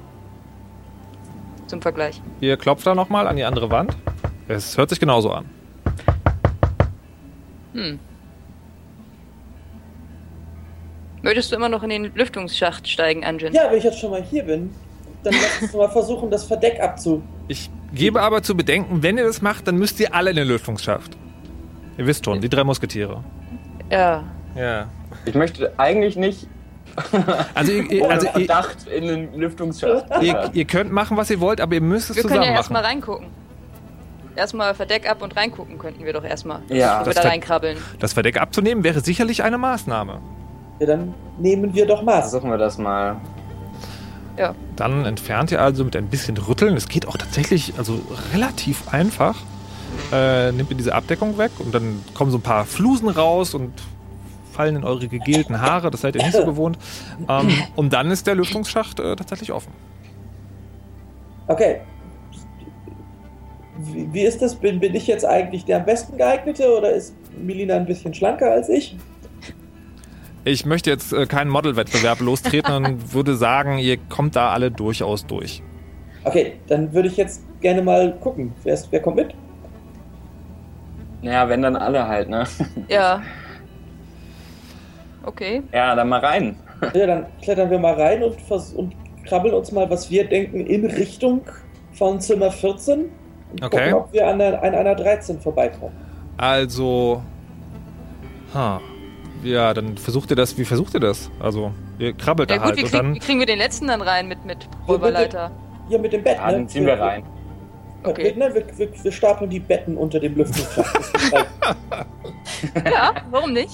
Zum Vergleich. Ihr klopft da nochmal an die andere Wand. Es hört sich genauso an. Hm. Möchtest du immer noch in den Lüftungsschacht steigen, Anjin? Ja, wenn ich jetzt schon mal hier bin, dann lass uns mal versuchen, das Verdeck abzu... Ich gebe aber zu bedenken, wenn ihr das macht, dann müsst ihr alle in den Lüftungsschacht. Ihr wisst schon, die drei Musketiere. Ja. Ja. Ich möchte eigentlich nicht *laughs* Also, ihr, also ihr, Verdacht in den Lüftungsschacht. ihr, ihr könnt machen, was ihr wollt, aber ihr müsst es Wir können zusammen ja machen. erstmal reingucken. Erstmal Verdeck ab und reingucken könnten wir doch erstmal. Ja. Wir Das da Ver- reinkrabbeln. Das Verdeck abzunehmen wäre sicherlich eine Maßnahme. Ja, dann nehmen wir doch Maß. Versuchen wir das mal. Ja. Dann entfernt ihr also mit ein bisschen Rütteln. Es geht auch tatsächlich also relativ einfach. Äh, nehmt ihr diese Abdeckung weg und dann kommen so ein paar Flusen raus und fallen in eure gegelten Haare. Das seid ihr nicht so gewohnt. Ähm, *laughs* und dann ist der Lüftungsschacht äh, tatsächlich offen. Okay. Wie, wie ist das? Bin, bin ich jetzt eigentlich der am besten geeignete oder ist Melina ein bisschen schlanker als ich? Ich möchte jetzt äh, keinen Modelwettbewerb lostreten und *laughs* würde sagen, ihr kommt da alle durchaus durch. Okay, dann würde ich jetzt gerne mal gucken. Wer, ist, wer kommt mit? Naja, wenn dann alle halt, ne? Ja. *laughs* Okay. Ja, dann mal rein. *laughs* Ja, dann klettern wir mal rein und, vers und krabbeln uns mal, was wir denken, in Richtung von Zimmer 14. Und Okay. gucken, ob wir an, der, an einer 13 vorbeikommen. Also. Ha. Ja, dann versucht ihr das. Wie versucht ihr das? Also, ihr krabbelt Ja da gut, halt wie, und krieg, dann. wie kriegen wir den letzten dann rein mit, mit Räuberleiter? Hier mit dem Bett, Ja, ne? dann ziehen wir rein. Okay. Wir, ne, wir, wir, wir stapeln die Betten unter dem Lüftungsschacht. *laughs* Ja, warum nicht?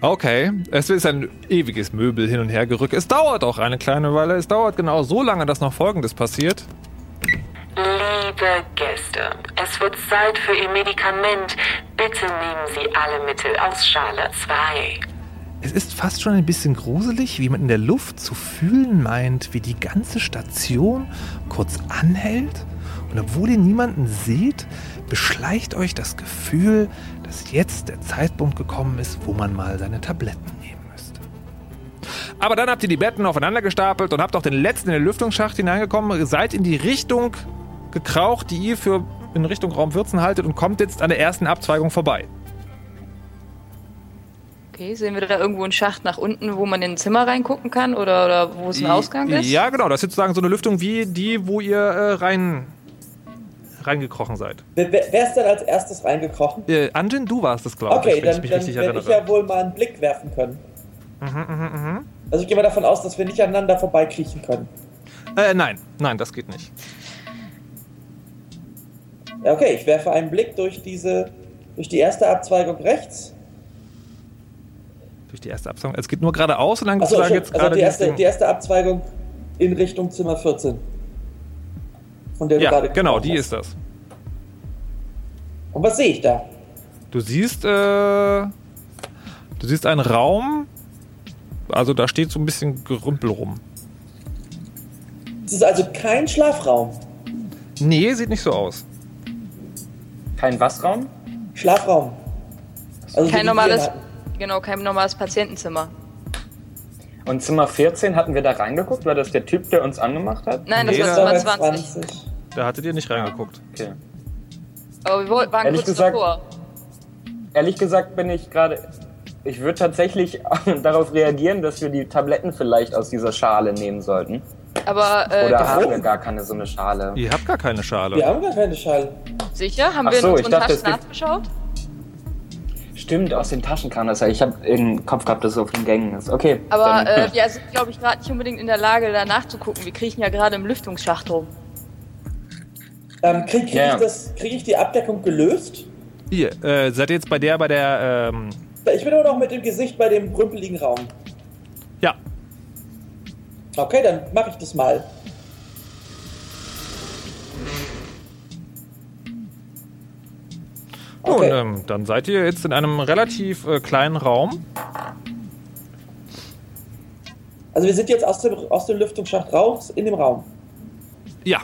Okay, es ist ein ewiges Möbel hin und her gerückt. Es dauert auch eine kleine Weile. Es dauert genau so lange, dass noch Folgendes passiert. Liebe Gäste, es wird Zeit für Ihr Medikament. Bitte nehmen Sie alle Mittel aus Schale 2. Es ist fast schon ein bisschen gruselig, wie man in der Luft zu fühlen meint, wie die ganze Station kurz anhält. Und obwohl ihr niemanden seht, beschleicht euch das Gefühl, dass jetzt der Zeitpunkt gekommen ist, wo man mal seine Tabletten nehmen müsste. Aber dann habt ihr die Betten aufeinander gestapelt und habt auch den letzten in den Lüftungsschacht hineingekommen, seid in die Richtung gekraucht, die ihr für in Richtung Raum 14 haltet und kommt jetzt an der ersten Abzweigung vorbei. Okay, sehen wir da irgendwo einen Schacht nach unten, wo man in ein Zimmer reingucken kann oder, oder wo es ein Ausgang ist? Ja, genau. Das ist sozusagen so eine Lüftung wie die, wo ihr äh, rein reingekrochen seid. Wer, wer ist denn als erstes reingekrochen? Äh, Anjin, du warst es, glaube Okay, ich, wenn dann, ich mich dann richtig werde ich ja wohl mal einen Blick werfen können. Mhm, mhm, mhm. Also ich gehe mal davon aus, dass wir nicht aneinander vorbeikriechen können. Äh, nein, nein, das geht nicht. Ja, okay, ich werfe einen Blick durch diese, durch die erste Abzweigung rechts. Durch die erste Absage. Es geht nur geradeaus und dann Achso, schon, jetzt also gerade die erste, die erste Abzweigung in Richtung Zimmer 14. Von der du Ja, gerade genau, die hast. ist das. Und was sehe ich da? Du siehst, äh, du siehst einen Raum, also da steht so ein bisschen Gerümpel rum. Es ist also kein Schlafraum. Nee, sieht nicht so aus. Kein was-Raum? Schlafraum. Also kein normales, genau, kein normales Patientenzimmer. Und Zimmer 14, hatten wir da reingeguckt? War das der Typ, der uns angemacht hat? Nein, das Nee, war Zimmer 20. Da hattet ihr nicht reingeguckt. Okay. Aber wir wollten- waren Ehrlich kurz gesagt- davor. Ehrlich gesagt bin ich gerade. Ich würde tatsächlich *laughs* darauf reagieren, dass wir die Tabletten vielleicht aus dieser Schale nehmen sollten. Aber äh, Oder wir- haben wir gar keine so eine Schale? Ihr habt gar keine Schale. Wir haben gar keine Schale. sicher? Haben Ach wir so, in ich unseren dachte, Taschen nachgeschaut? Stimmt, aus den Taschen kam das ja. Ich habe im Kopf gehabt, dass es auf den Gängen ist. Okay. Aber äh, wir sind, glaube ich, gerade nicht unbedingt in der Lage, da nachzugucken. Wir kriechen ja gerade im Lüftungsschacht rum. Ähm, Kriege krieg Ja. ich, das- krieg ich die Abdeckung gelöst? Ihr, äh, seid ihr jetzt bei der, bei der, ähm, Ich bin immer noch mit dem Gesicht bei dem rümpeligen Raum. Ja. Okay, dann mache ich das mal. Nun, Okay. ähm, dann seid ihr jetzt in einem relativ äh, kleinen Raum. Also wir sind jetzt aus dem, aus dem Lüftungsschacht raus in dem Raum. Ja.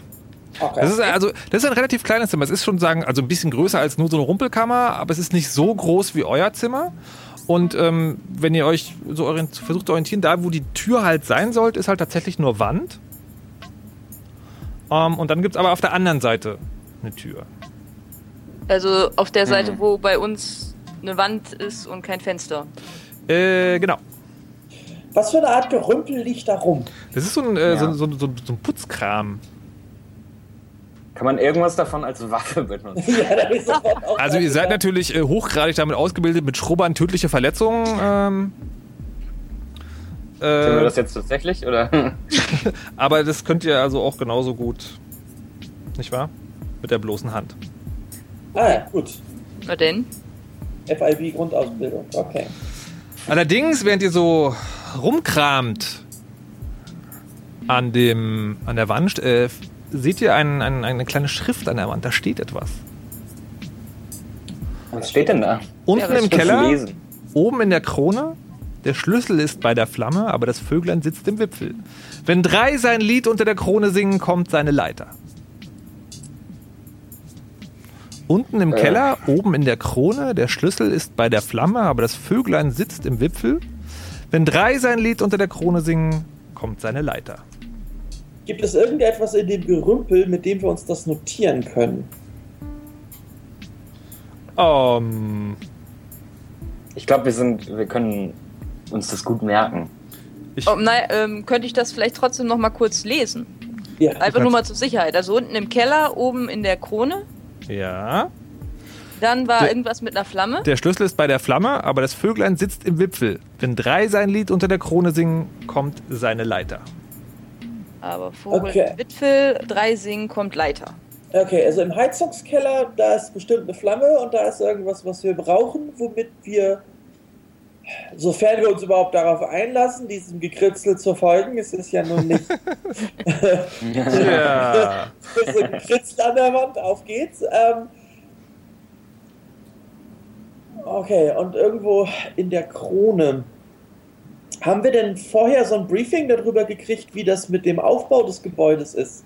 Okay. Das ist also, das ist ein relativ kleines Zimmer. Es ist schon sagen, also ein bisschen größer als nur so eine Rumpelkammer, aber es ist nicht so groß wie euer Zimmer. Und ähm, wenn ihr euch so versucht zu orientieren, da wo die Tür halt sein sollte, ist halt tatsächlich nur Wand. Ähm, und dann gibt es aber auf der anderen Seite eine Tür. Also auf der Seite, Mhm. wo bei uns eine Wand ist und kein Fenster. Äh, genau. Was für eine Art Gerümpel liegt da rum? Das ist so ein, äh, Ja. so, so, so, so ein Putzkram. Kann man irgendwas davon als Waffe benutzen? *laughs* ja, *laughs* Also ihr seid natürlich äh, hochgradig damit ausgebildet, mit Schrubbern tödliche Verletzungen. Ähm, Können wir äh, das jetzt tatsächlich? Oder? *laughs* aber das könnt ihr also auch genauso gut, nicht wahr? Mit der bloßen Hand. Ah ja, gut. Na denn? FIB Grundausbildung, okay. Allerdings, während ihr so rumkramt an dem an der Wand, äh, seht ihr ein, ein, eine kleine Schrift an der Wand. Da steht etwas. Was steht denn da? Unten Ja, im Keller, lesen? oben in der Krone. Der Schlüssel ist bei der Flamme, aber das Vöglein sitzt im Wipfel. Wenn drei sein Lied unter der Krone singen, kommt seine Leiter. Unten im Äh. Keller, oben in der Krone, der Schlüssel ist bei der Flamme, aber das Vöglein sitzt im Wipfel. Wenn drei sein Lied unter der Krone singen, kommt seine Leiter. Gibt es irgendetwas in dem Gerümpel, mit dem wir uns das notieren können? Ähm, Ich glaube, wir sind, wir können uns das gut merken. ich, Oh, nein, ähm, könnte ich das vielleicht trotzdem noch mal kurz lesen? Ja. Einfach nur mal zur Sicherheit. Also unten im Keller, oben in der Krone. ja. Dann war Der- irgendwas mit einer Flamme. Der Schlüssel ist bei der Flamme, aber das Vöglein sitzt im Wipfel. Wenn drei sein Lied unter der Krone singen, kommt seine Leiter. Aber Vogel, Okay. Witfel, drei singen, kommt Leiter. Okay, also im Heizungskeller, da ist bestimmt eine Flamme und da ist irgendwas, was wir brauchen, womit wir, sofern wir uns überhaupt darauf einlassen, diesem Gekritzel zu folgen, es ist ja nun nicht *laughs* *laughs* Ja. so ein Gekritzel an der Wand, auf geht's. Ähm, okay, und irgendwo in der Krone. Haben wir denn vorher so ein Briefing darüber gekriegt, wie das mit dem Aufbau des Gebäudes ist?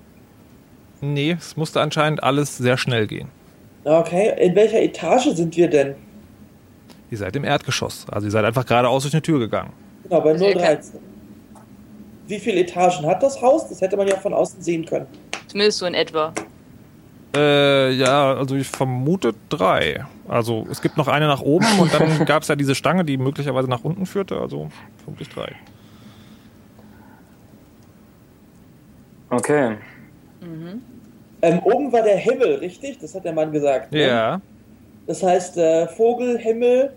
Nee, es musste anscheinend alles sehr schnell gehen. Okay, in welcher Etage sind wir denn? Ihr seid im Erdgeschoss. Also ihr seid einfach geradeaus durch eine Tür gegangen. Genau, bei Also ihr 013. Wie viele Etagen hat das Haus? Das hätte man ja von außen sehen können. Zumindest so in etwa. Äh, ja, also ich vermute drei. Also es gibt noch eine nach oben und dann *laughs* gab es ja diese Stange, die möglicherweise nach unten führte. Also vermutlich drei. Okay. Ähm, oben war der Himmel, richtig? Das hat der Mann gesagt. ne? Ja. Das heißt äh, Vogel, Himmel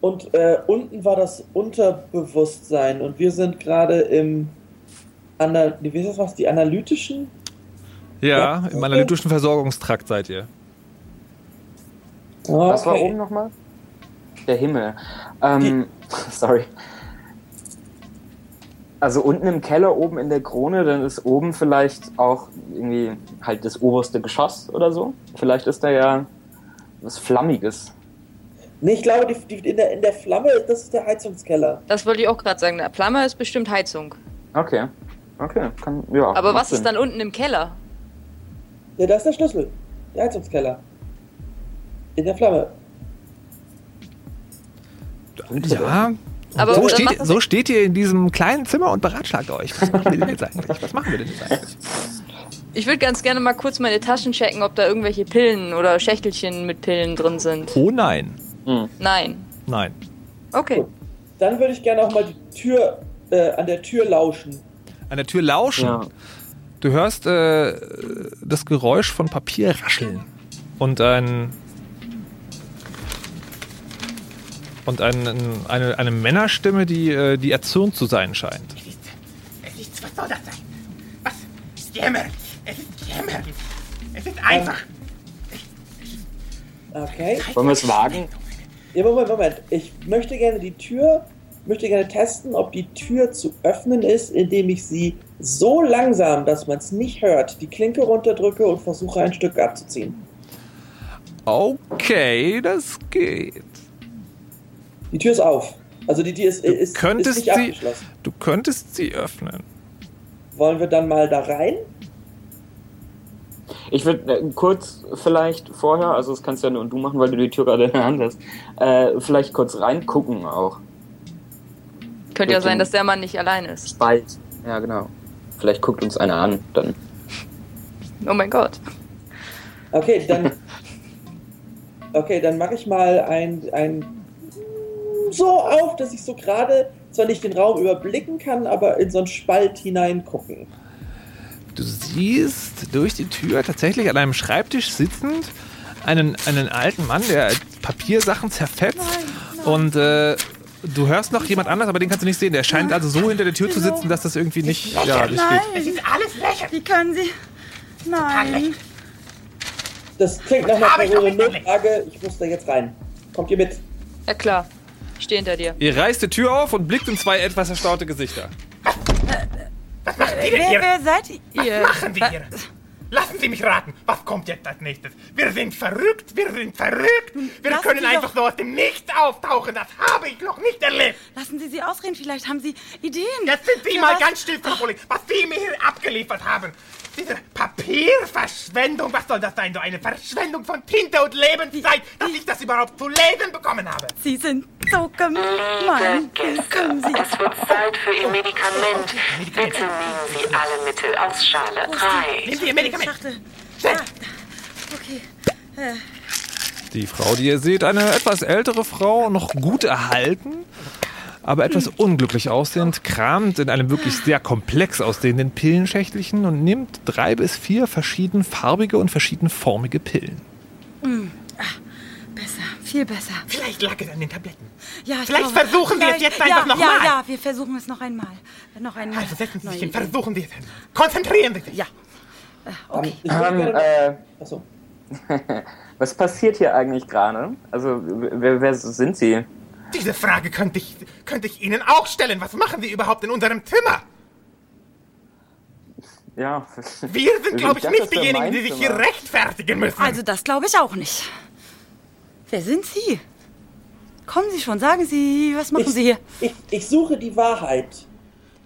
und äh, unten war das Unterbewusstsein und wir sind gerade im Ana wie ist das was? Die analytischen? Ja, im analytischen Versorgungstrakt seid ihr. Was war Okay. oben nochmal? Der Himmel. Ähm, *laughs* sorry. Also unten im Keller, oben in der Krone, dann ist oben vielleicht auch irgendwie halt das oberste Geschoss oder so. Vielleicht ist da ja was Flammiges. Nee, ich glaube, die, die, in, der, in der Flamme, das ist der Heizungskeller. Das wollte ich auch gerade sagen. Der Flamme ist bestimmt Heizung. Okay. Okay, kann, ja. Aber was ist Sinn. dann unten im Keller? Ja, da ist der Schlüssel. Der Heizungskeller. In der Flamme. Ja. Aber so, steht, so steht ihr in diesem kleinen Zimmer und beratschlagt euch. Was machen wir denn jetzt eigentlich? Was machen wir denn jetzt eigentlich? Ich würde ganz gerne mal kurz meine Taschen checken, ob da irgendwelche Pillen oder Schächtelchen mit Pillen drin sind. Oh nein. Nein. Nein. Okay. Dann würde ich gerne auch mal die Tür, äh, an der Tür lauschen. An der Tür lauschen. Ja. Du hörst äh, das Geräusch von Papier rascheln. Und ein. Und ein, ein, eine, eine Männerstimme, die, äh, die erzürnt zu sein scheint. Es ist, was soll das sein? Was? Es ist jämmerlich. Es ist jämmerlich. Es ist einfach. Okay. Wollen wir es wagen? Ja, Moment, Moment. Ich möchte gerne die Tür, möchte gerne testen, ob die Tür zu öffnen ist, indem ich sie so langsam, dass man es nicht hört, die Klinke runterdrücke und versuche ein Stück abzuziehen. Okay, das geht. Die Tür ist auf. Also die Tür ist, ist, ist Könntest nicht sie, abgeschlossen. du könntest sie öffnen. Wollen wir dann mal da rein? Ich würde äh, kurz vielleicht vorher, also das kannst ja nur du machen, weil du die Tür gerade in der Hand hast, äh, vielleicht kurz reingucken auch. Könnte ja sein, dass der Mann nicht allein ist. Spalt. Ja, genau. Vielleicht guckt uns einer an, dann. Oh mein Gott. Okay, dann. *laughs* Okay, dann mache ich mal ein, ein so auf, dass ich so gerade zwar nicht den Raum überblicken kann, aber in so einen Spalt hineingucken. Du siehst durch die Tür tatsächlich an einem Schreibtisch sitzend einen, einen alten Mann, der Papiersachen zerfetzt. Und äh, du hörst noch jemand anders, aber den kannst du nicht sehen. Der scheint also so hinter der Tür zu sitzen, dass das irgendwie nicht, ja, nicht geht. Es ist alles lächerlich. Wie können Sie? Nein. Das klingt nach einer Aber ich Person doch in nicht Notlage. Ich muss da jetzt rein. Kommt ihr mit? Ja klar. Ich stehe hinter dir. Ihr reißt die Tür auf und blickt in zwei etwas erstaunte Gesichter. Was machen Sie denn Wer, hier? wer seid ihr? Was machen Sie hier? Lassen Sie mich raten, was kommt jetzt als nächstes? Wir sind verrückt, wir sind verrückt. Wir lassen können Sie einfach doch- so aus dem Nichts auftauchen. Das habe ich noch nicht erlebt. Lassen Sie sie ausreden, vielleicht haben Sie Ideen. Jetzt sind Sie Für mal was? ganz still, Frau Bulling. Was Sie mir hier abgeliefert haben. Diese Papierverschwendung, was soll das sein? So eine Verschwendung von Tinte und Lebenszeit, dass ich das überhaupt zu lesen bekommen habe. Sie sind so Gäste, können Sie? es wird Zeit für Ihr Medikament. Bitte nehmen Sie alle Mittel aus Schale 3. Nehmen Sie Ihr Medikament. Schachtel. Schnell. Okay. Die Frau, die ihr seht, eine etwas ältere Frau, noch gut erhalten, aber etwas unglücklich aussehend, kramt in einem wirklich sehr komplex aussehenden Pillenschächtelchen und nimmt drei bis vier verschiedenfarbige und verschiedenformige Pillen. Besser, viel besser. Vielleicht lag es an den Tabletten. Ja, ich Vielleicht glaube, versuchen wir es jetzt einfach ja, noch ja, mal. Ja, wir versuchen es noch einmal. Noch einmal. Also setzen Sie sich hin, versuchen Sie es. Konzentrieren Sie sich. Ja. Okay. Ich würde Ähm, gerne- äh, Achso. *laughs* was passiert hier eigentlich gerade? Also, wer, wer sind Sie? Diese Frage könnte ich, könnte ich Ihnen auch stellen. Was machen Sie überhaupt in unserem Zimmer? Ja. Wir sind, glaube ich, nicht diejenigen, die sich hier rechtfertigen müssen. Also das glaube ich auch nicht. Wer sind Sie? Kommen Sie schon, sagen Sie, was machen Ich, Sie hier? ich, ich suche die Wahrheit.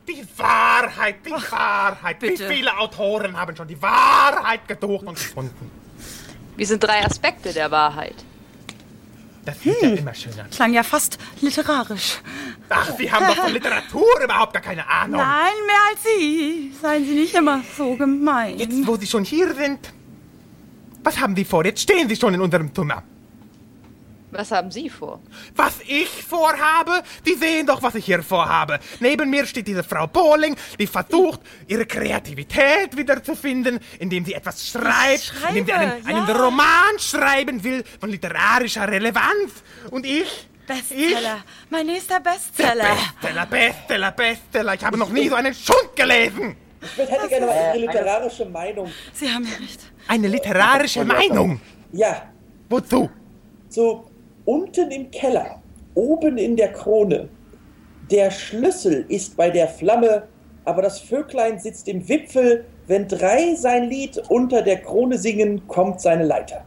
Die Wahrheit, die Wahrheit. Wie bitte. viele Autoren haben schon die Wahrheit gesucht und gefunden? Wir sind drei Aspekte der Wahrheit. Das sieht ja immer schön an. Klang ja fast literarisch. Ach, Sie haben doch von Literatur überhaupt gar keine Ahnung. Nein, mehr als Sie. Seien Sie nicht immer so gemein. Jetzt, wo Sie schon hier sind, was haben Sie vor? Jetzt stehen Sie schon in unserem Zimmer. Was haben Sie vor? Was ich vorhabe? Die sehen doch, was ich hier vorhabe. Neben mir steht diese Frau Bowling, die versucht, ihre Kreativität wiederzufinden, indem sie etwas schreibt, schreibe, indem sie einen, ja. einen Roman schreiben will von literarischer Relevanz. Und ich? Bestseller. Mein nächster Bestseller. Bestseller, Bestseller, Bestseller. Ich habe noch nie so einen Schund gelesen. Ich hätte gerne mal Ihre literarische Meinung. Sie haben ja recht. Eine literarische Meinung. Ja, Wozu? so unten im Keller, oben in der Krone. Der Schlüssel ist bei der Flamme, aber das Vöglein sitzt im Wipfel. Wenn drei sein Lied unter der Krone singen, kommt seine Leiter.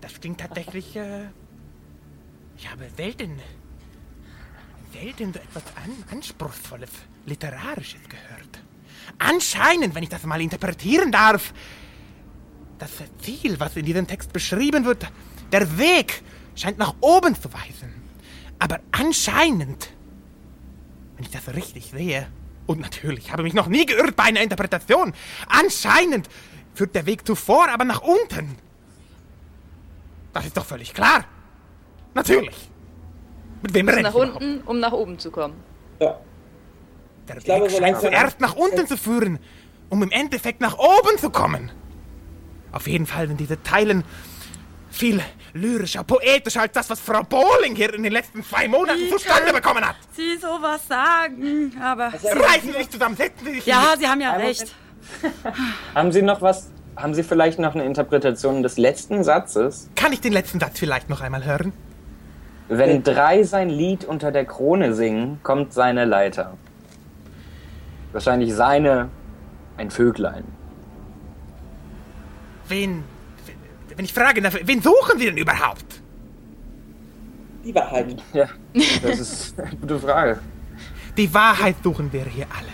Das klingt tatsächlich. Äh, ich habe selten. selten so etwas an, Anspruchsvolles, Literarisches gehört. Anscheinend, wenn ich das mal interpretieren darf, das Ziel, was in diesem Text beschrieben wird, der Weg scheint nach oben zu weisen. Aber anscheinend, wenn ich das richtig sehe, und natürlich habe mich noch nie geirrt bei einer Interpretation, anscheinend führt der Weg zuvor aber nach unten. Das ist doch völlig klar. Natürlich. Mit wem reden nach unten, um nach oben zu kommen. Ja. Der Ich glaube, Weg so scheint zuerst nach unten zu führen, um im Endeffekt nach oben zu kommen. Auf jeden Fall sind diese Teilen viel lyrischer, poetischer als das, was Frau Bowling hier in den letzten zwei Monaten Wie zustande bekommen hat. Sie sowas sagen, aber... Reißen Sie sich zusammen, setzen Sie sich Ja, hin. Sie haben ja recht. Haben Sie noch was? Haben Sie vielleicht noch eine Interpretation des letzten Satzes? Kann ich den letzten Satz vielleicht noch einmal hören? Wenn drei sein Lied unter der Krone singen, kommt seine Leiter. Wahrscheinlich seine, ein Vöglein. Wen, wenn ich fragen darf, wen suchen Sie denn überhaupt? Die Wahrheit. *laughs* Ja, das ist eine gute Frage. Die Wahrheit suchen wir hier alle.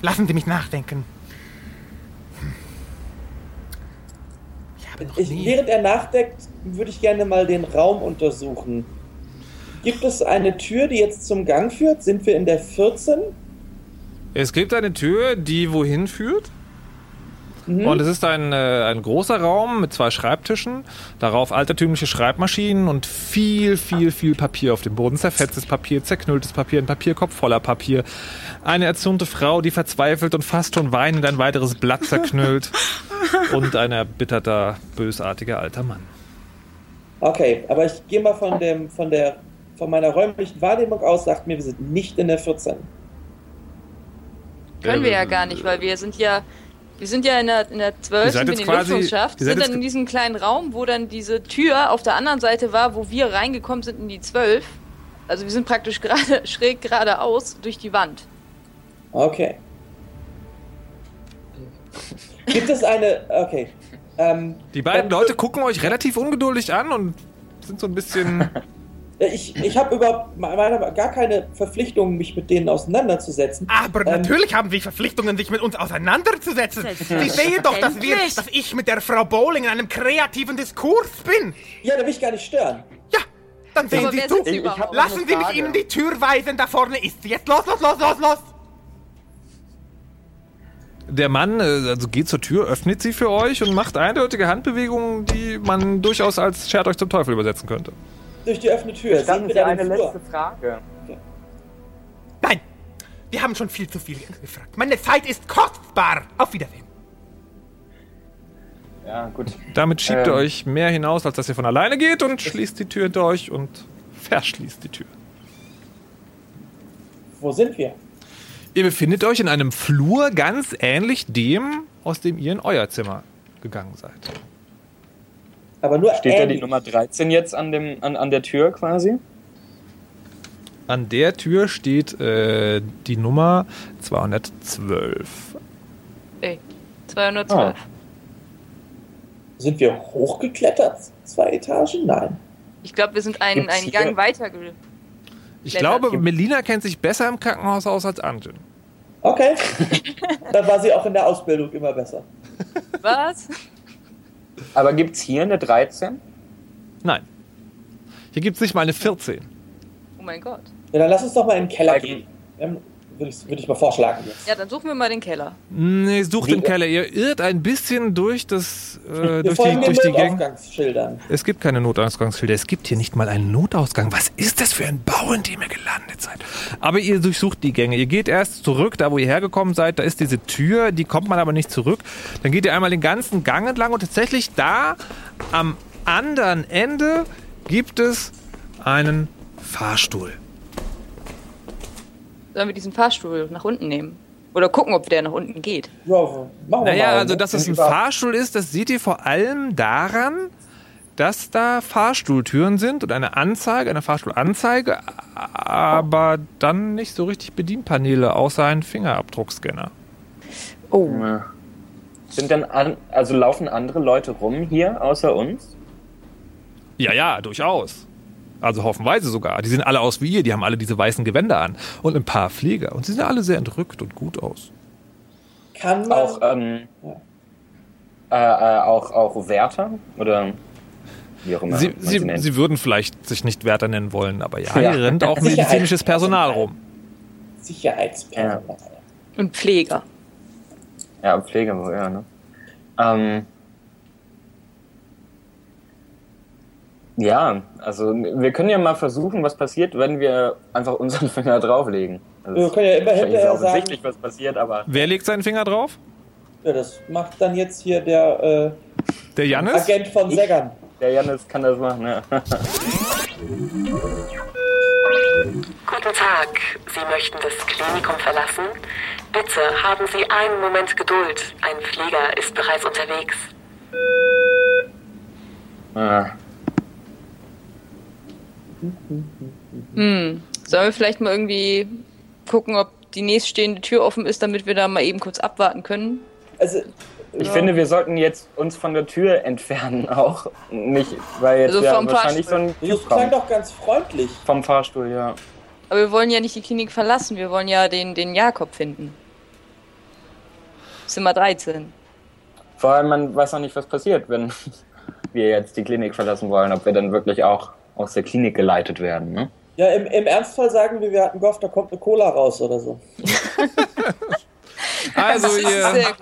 Lassen Sie mich nachdenken. Ich habe noch Ich, nie... während er nachdenkt, würde ich gerne mal den Raum untersuchen. Gibt es eine Tür, die jetzt zum Gang führt? Sind wir in der 14? Es gibt eine Tür, die wohin führt. Mhm. Und es ist ein, äh, ein großer Raum mit zwei Schreibtischen, darauf altertümliche Schreibmaschinen und viel, viel, viel Papier auf dem Boden. Zerfetztes Papier, zerknülltes Papier, ein Papierkorb voller Papier. Eine erzürnte Frau, die verzweifelt und fast schon weinend ein weiteres Blatt zerknüllt. *laughs* und ein erbitterter, bösartiger alter Mann. Okay, aber ich gehe mal von, dem, von, der, von meiner räumlichen Wahrnehmung aus, sagt mir, wir sind nicht in der 14. Können wir ja gar nicht, weil wir sind ja. Wir sind ja in der, in der 12. Ihr seid sind jetzt in quasi- Lüftungsschaft, ihr seid sind dann in diesem kleinen Raum, wo dann diese Tür auf der anderen Seite war, wo wir reingekommen sind in die 12. Also wir sind praktisch *laughs* gerade schräg geradeaus durch die Wand. Okay. Gibt es eine. Okay. Ähm, Die beiden Leute gucken euch relativ ungeduldig an und sind so ein bisschen. *laughs* Ich, ich habe überhaupt meiner gar keine Verpflichtung, mich mit denen auseinanderzusetzen. Aber Ähm, natürlich haben Sie Verpflichtungen, sich mit uns auseinanderzusetzen. Sie sehen doch, dass, wir, dass ich mit der Frau Bowling in einem kreativen Diskurs bin. Ja, da will ich gar nicht stören. Ja, dann sehen Aber Sie zu. Ich- Lassen Sie mich. Ihnen die Tür weisen, da vorne ist sie. Jetzt los, los, los, los, los. Der Mann äh, also geht zur Tür, öffnet sie für euch und macht eindeutige Handbewegungen, die man durchaus als schert euch zum Teufel übersetzen könnte. Durch die offene Tür. Statten Sehen wir Sie eine Flur. letzte Frage. Nein, wir haben schon viel zu viel gefragt. Meine Zeit ist kostbar. Auf Wiedersehen. Ja, gut. Damit schiebt Ähm. ihr euch mehr hinaus, als dass ihr von alleine geht und schließt die Tür hinter euch und verschließt die Tür. Wo sind wir? Ihr befindet euch in einem Flur ganz ähnlich dem, aus dem ihr in euer Zimmer gegangen seid. Aber nur Steht da die ähnlich. Nummer 13 jetzt an, dem, an, an der Tür quasi? An der Tür steht äh, die Nummer 212. Ey, 212. Sind wir hochgeklettert? Zwei Etagen? Nein. Ich glaube, wir sind einen, einen Gang weiter. Ich glaube, Melina kennt sich besser im Krankenhaus aus als Anjin. Okay. *laughs* Dann war sie auch in der Ausbildung immer besser. Was? Aber gibt es hier eine 13? Nein. Hier gibt es nicht mal eine 14. Oh mein Gott. Ja, dann lass uns doch mal in den Keller gehen. Wir haben, würde ich, würd ich mal vorschlagen jetzt. Ja, dann suchen wir mal den Keller. Nee, sucht den Keller. Ihr irrt ein bisschen durch das, äh, durch die, durch die Gang. Notausgangsschildern. Es gibt keine Notausgangsschilder. Es gibt hier nicht mal einen Notausgang. Was ist das für ein Bau, in dem ihr gelandet seid? Aber ihr durchsucht die Gänge. Ihr geht erst zurück, da wo ihr hergekommen seid. Da ist diese Tür, die kommt man aber nicht zurück. Dann geht ihr einmal den ganzen Gang entlang und tatsächlich da am anderen Ende gibt es einen Fahrstuhl. Sollen wir diesen Fahrstuhl nach unten nehmen? Oder gucken, ob der nach unten geht? Ja, machen wir Naja, mal. also ne? dass es ein Fahrstuhl ist, das seht ihr vor allem daran, dass da Fahrstuhltüren sind und eine Anzeige, eine Fahrstuhlanzeige, aber dann nicht so richtig Bedienpaneele, außer ein Fingerabdruckscanner. Oh. Sind dann an, also laufen andere Leute rum hier außer uns? Ja, ja, durchaus. Also hoffenweise sogar. Die sehen alle aus wie ihr, die haben alle diese weißen Gewänder an. Und ein paar Pfleger. Und sie sehen alle sehr entrückt und gut aus. Kann man. Auch, ähm, äh, äh, auch, auch Wärter? Oder wie auch immer. Sie, man sie, nennt. sie würden vielleicht sich nicht Wärter nennen wollen, aber ja, Ja. hier rennt auch *laughs* medizinisches Personal rum. Sicherheitspersonal. Und Pfleger. Ja, Pflege, ja, ne? Ähm, ja, also wir können ja mal versuchen, was passiert, wenn wir einfach unseren *laughs* Finger drauflegen. Also, Wir können ja immer wahrscheinlich ist hinterher auch sagen- offensichtlich, was passiert, aber Wer legt seinen Finger drauf? Ja, das macht dann jetzt hier der Der äh, Jannis? Agent von Seggern. der Janis kann das machen, ja. *laughs* Guten Tag. Sie möchten das Klinikum verlassen? Bitte haben Sie einen Moment Geduld. Ein Pfleger ist bereits unterwegs. Ah, Hm. Sollen wir vielleicht mal irgendwie gucken, ob die nächststehende Tür offen ist, damit wir da mal eben kurz abwarten können? Also, Ich ja, finde, wir sollten jetzt uns von der Tür entfernen auch. Nicht, weil jetzt Also ja vom wahrscheinlich so ein das klang doch ganz freundlich. Vom Fahrstuhl, ja. Aber wir wollen ja nicht die Klinik verlassen, wir wollen ja den, den Jakob finden. Zimmer 13. Vor allem, man weiß noch nicht, was passiert, wenn *laughs* wir jetzt die Klinik verlassen wollen, ob wir dann wirklich auch aus der Klinik geleitet werden. Ne? Ja, im, im Ernstfall sagen wir, wir hatten gehofft, da kommt eine Cola raus oder so. *laughs* Also ihr,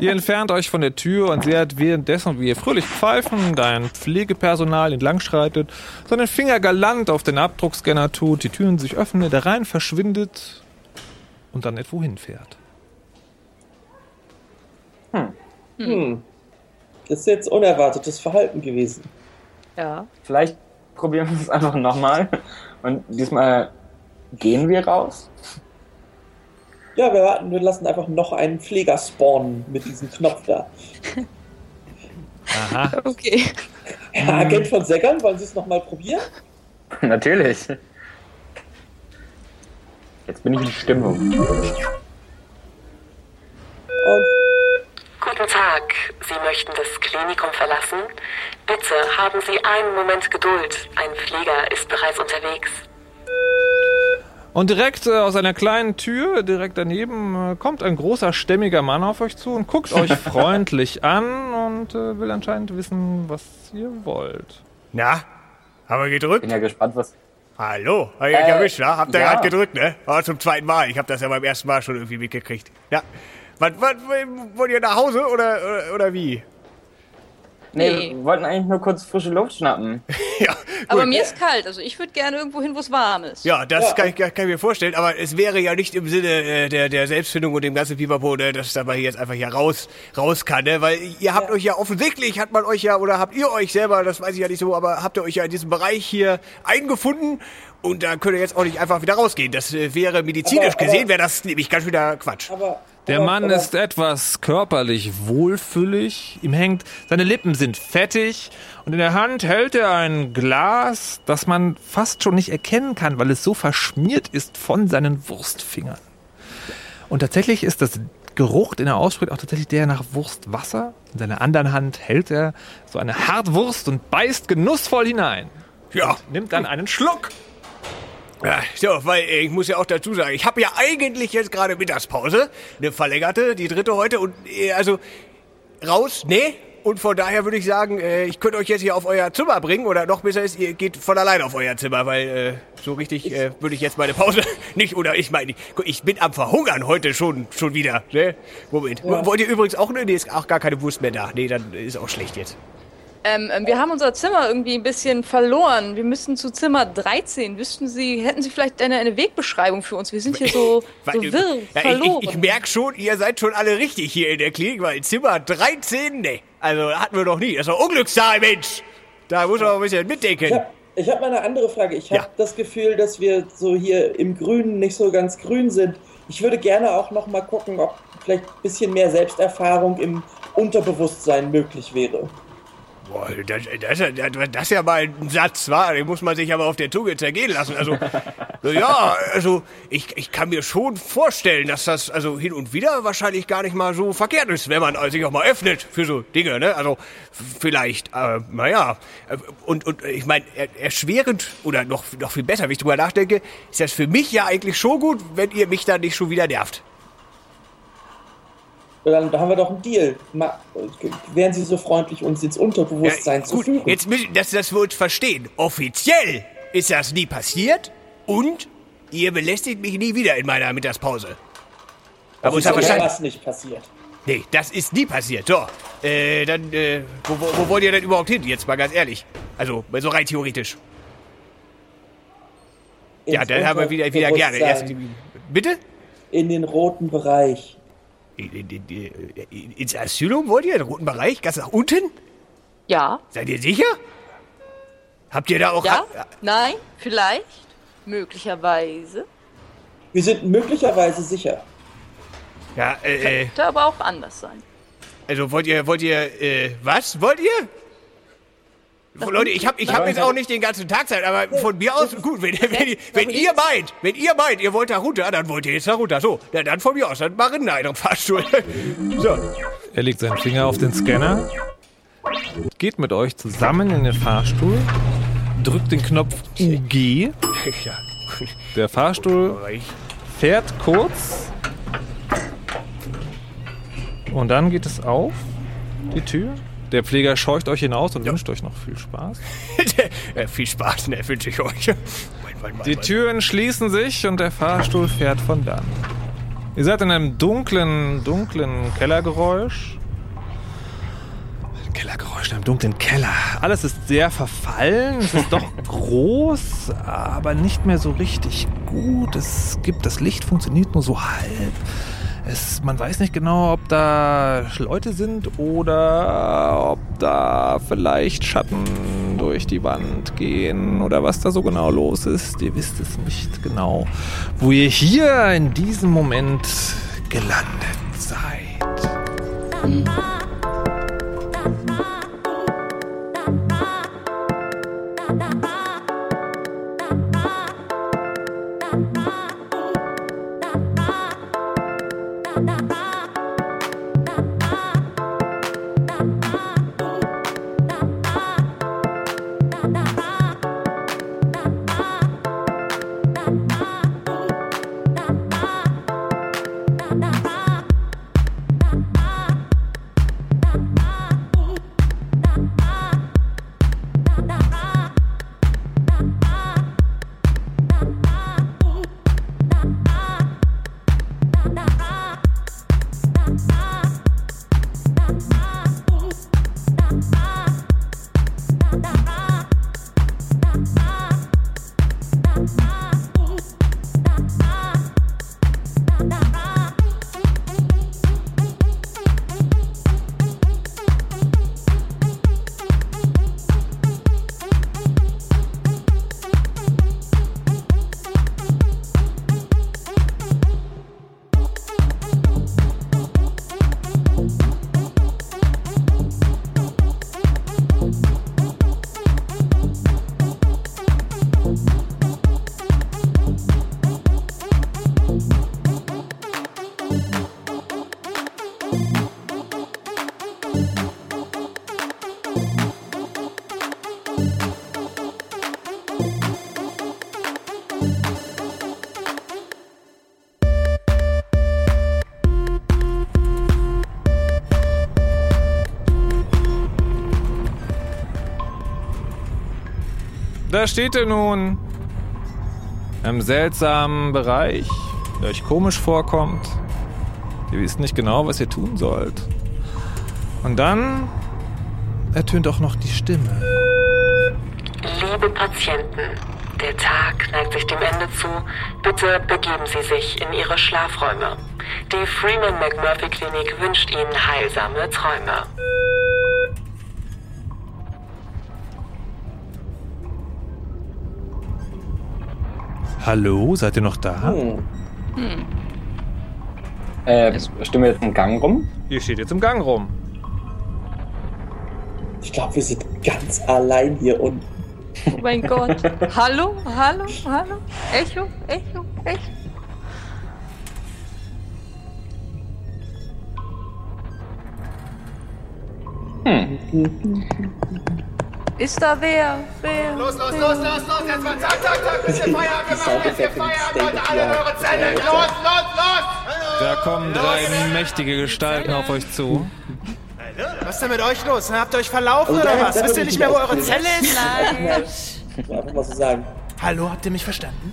ihr entfernt euch von der Tür und seht währenddessen, wie ihr fröhlich pfeifen, dein Pflegepersonal entlangschreitet, seinen Finger galant auf den Abdruckscanner tut, die Türen sich öffnen, der rein verschwindet und dann etwo hinfährt. Hm. Das ist jetzt unerwartetes Verhalten gewesen. Ja. Vielleicht probieren wir es einfach nochmal. Und diesmal gehen wir raus. Ja, wir warten, wir lassen einfach noch einen Pfleger spawnen mit diesem Knopf da. Aha. Okay. Ja, Agent von Seggern, wollen Sie es nochmal probieren? Natürlich. Jetzt bin ich in Stimmung. Und Guten Tag. Sie möchten das Klinikum verlassen? Bitte haben Sie einen Moment Geduld. Ein Pfleger ist bereits unterwegs. Und direkt äh, aus einer kleinen Tür, direkt daneben, äh, kommt ein großer, stämmiger Mann auf euch zu und guckt *laughs* euch freundlich an und äh, will anscheinend wissen, was ihr wollt. Na, haben wir gedrückt? Bin ja gespannt, was. Hallo, hab ich Äh, euch erwischt, wa? Habt ihr ja. gerade gedrückt, ne? Aber zum zweiten Mal. Ich hab das ja beim ersten Mal schon irgendwie mitgekriegt. Ja. Was, was, wollt ihr nach Hause oder, oder, oder wie? Nee, Nee. wir wollten eigentlich nur kurz frische Luft schnappen. *laughs* ja, Aber gut. mir ist kalt, also ich würde gerne irgendwo hin, wo es warm ist. Ja, das Ja. Kann, ich, kann ich mir vorstellen, aber es wäre ja nicht im Sinne äh, der, der Selbstfindung und dem ganzen Pipapo, ne, dass da mal hier jetzt einfach hier raus, raus kann, ne? Weil ihr habt Ja. euch ja offensichtlich, hat man euch ja, oder habt ihr euch selber, das weiß ich ja nicht so, aber habt ihr euch ja in diesem Bereich hier eingefunden und da könnt ihr jetzt auch nicht einfach wieder rausgehen. Das äh, wäre medizinisch Aber- aber- gesehen, wäre das nämlich ganz wieder Quatsch. aber. Der aber, Mann aber, ist etwas körperlich wohlfüllig. Ihm hängt, seine Lippen sind fettig und in der Hand hält er ein Glas, das man fast schon nicht erkennen kann, weil es so verschmiert ist von seinen Wurstfingern. Und tatsächlich ist das Geruch, den er ausspricht, auch tatsächlich der nach Wurstwasser. In seiner anderen Hand hält er so eine Hartwurst und beißt genussvoll hinein. Ja. Nimmt dann einen Schluck. Ja, so, weil ich muss ja auch dazu sagen, ich habe ja eigentlich jetzt gerade Mittagspause, eine verlängerte, die dritte heute und äh, also raus, nee, Und von daher würde ich sagen, äh, ich könnte euch jetzt hier auf euer Zimmer bringen oder noch besser ist, ihr geht von alleine auf euer Zimmer, weil äh, so richtig äh, würde ich jetzt meine Pause *laughs* nicht oder ich meine, ich bin am Verhungern heute schon schon wieder. Ne? Moment. Ja. Wollt ihr übrigens auch ne? Nee, ist auch gar keine Wurst mehr da. Nee, dann ist auch schlecht jetzt. Ähm, ähm, wir haben unser Zimmer irgendwie ein bisschen verloren. Wir müssen zu Zimmer 13. Wüssten Sie, hätten Sie vielleicht eine, eine Wegbeschreibung für uns? Wir sind hier so, *laughs* so wirr, ja, verloren. ich, ich, ich merke schon, ihr seid schon alle richtig hier in der Klinik, weil Zimmer 13, ne. Also hatten wir noch nie. Das ist doch Unglückszahl, Mensch. Da muss man auch ein bisschen mitdenken. Ich habe ich hab mal eine andere Frage. Ich habe Ja. das Gefühl, dass wir so hier im Grünen nicht so ganz grün sind. Ich würde gerne auch noch mal gucken, ob vielleicht ein bisschen mehr Selbsterfahrung im Unterbewusstsein möglich wäre. Boah, das, das, das, das ist ja mal ein Satz, wa? Den muss man sich aber auf der Zunge zergehen lassen. Also, *laughs* ja, also ich, ich kann mir schon vorstellen, dass das also hin und wieder wahrscheinlich gar nicht mal so verkehrt ist, wenn man sich auch mal öffnet für so Dinge, ne? Also vielleicht, äh, naja. Äh, Und, und ich meine, er- erschwerend oder noch, noch viel besser, wenn ich drüber nachdenke, ist das für mich ja eigentlich schon gut, wenn ihr mich dann nicht schon wieder nervt. Dann haben wir doch einen Deal. Ma wären Sie so freundlich, uns ins Unterbewusstsein zu gut, führen? jetzt müssen, dass das uns verstehen. Offiziell ist das nie passiert und ihr belästigt mich nie wieder in meiner Mittagspause. Aber uns ist hat verstanden. was nicht passiert. Nee, das ist nie passiert. So, äh, dann, äh, wo, wo, wo wollt ihr denn überhaupt hin? Jetzt mal ganz ehrlich. Also, so rein theoretisch. Ja, Ins dann haben wir wieder, wieder gerne. Erst, bitte? In den roten Bereich. In, in, in, in, ins Asylum wollt ihr? In den roten Bereich? Ganz nach unten? ja, Seid ihr sicher? Habt ihr da auch... ja, nein, vielleicht, möglicherweise. Wir sind möglicherweise sicher. Ja, äh, äh, Könnte aber auch anders sein. also wollt ihr, wollt ihr, äh, was? Wollt ihr? Leute, ich hab, ich hab jetzt auch nicht den ganzen Tag Zeit, aber von mir aus, *laughs* gut, wenn, wenn, ihr- wenn ihr meint, wenn ihr meint, ihr wollt da runter, dann wollt ihr jetzt da runter. So, na, dann von mir aus, dann machen wir einen Fahrstuhl. *laughs* So. Er legt seinen Finger auf den Scanner, geht mit euch zusammen in den Fahrstuhl, drückt den Knopf UG. *laughs* Der Fahrstuhl fährt kurz und dann geht es auf, die Tür. Der Pfleger scheucht euch hinaus und wünscht euch noch viel Spaß. *laughs* ja, viel Spaß, ne, wünsche ich euch. Mein, mein, mein, Die Türen schließen sich und der Fahrstuhl fährt von dann. Ihr seid in einem dunklen, dunklen Kellergeräusch. Ein Kellergeräusch in einem dunklen Keller. Alles ist sehr verfallen. Es ist doch *laughs* groß, aber nicht mehr so richtig gut. Es gibt, das Licht funktioniert nur so halb. Es, man weiß nicht genau, ob da Leute sind oder ob da vielleicht Schatten durch die Wand gehen oder was da so genau los ist. Ihr wisst es nicht genau, wo ihr hier in diesem Moment gelandet seid. Da steht er nun. Im seltsamen Bereich, der euch komisch vorkommt. Ihr wisst nicht genau, was ihr tun sollt. Und dann ertönt auch noch die Stimme. Liebe Patienten, der Tag neigt sich dem Ende zu. Bitte begeben Sie sich in Ihre Schlafräume. Die Freeman McMurphy Klinik wünscht Ihnen heilsame Träume. Hallo, seid ihr noch da? Hm. Äh, stehen wir jetzt im Gang rum? Ihr steht jetzt im Gang rum. Ich glaube, wir sind ganz allein hier unten. Oh mein Gott. *laughs* Hallo, hallo, hallo. Echo, Echo, Echo. Hm. Ist da wer? Wer? Los, los, wer? los, los, los, jetzt mal zack, zack, zack, bis ihr Feierabend gemacht, bis ihr Feierabend, Leute, alle in eure Zelle, los, los, los! Da kommen drei mächtige Gestalten auf euch zu. Was ist denn mit euch los? Habt ihr euch verlaufen oder was? Wisst ihr nicht ich mehr, wo eure. Zelle ist? Ich will einfach mal so sagen. Hallo, habt ihr mich verstanden?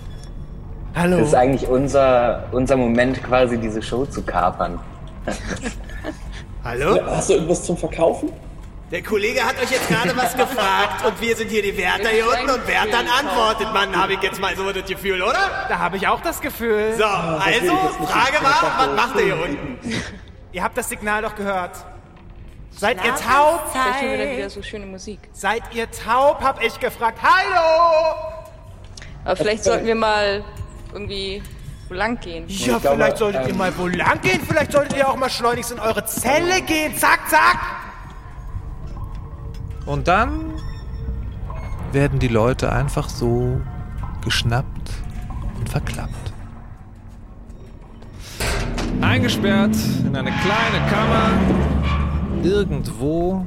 Das Hallo. ist eigentlich unser, unser Moment, quasi diese Show zu kapern. Hallo? Hast du irgendwas zum Verkaufen? Der Kollege hat euch jetzt gerade was gefragt und wir sind hier die Wärter hier unten und Wärtern antwortet man, habe ich jetzt mal so das Gefühl, oder? Da habe ich auch das Gefühl. So, will also, Frage war, was macht ihr hier unten? Ihr habt das Signal doch gehört. Seid ihr taub? Vielleicht hören wir dann wieder so schöne Musik. Seid ihr taub? Hab ich gefragt. Hallo! Aber vielleicht sollten wir mal irgendwie wo lang gehen. Ja, glaube, vielleicht solltet ihr ähm, mal wo lang gehen. Vielleicht solltet ihr auch mal schleunigst in eure Zelle gehen. Zack, zack. Und dann werden die Leute einfach so geschnappt und verklappt. Eingesperrt in eine kleine Kammer, irgendwo,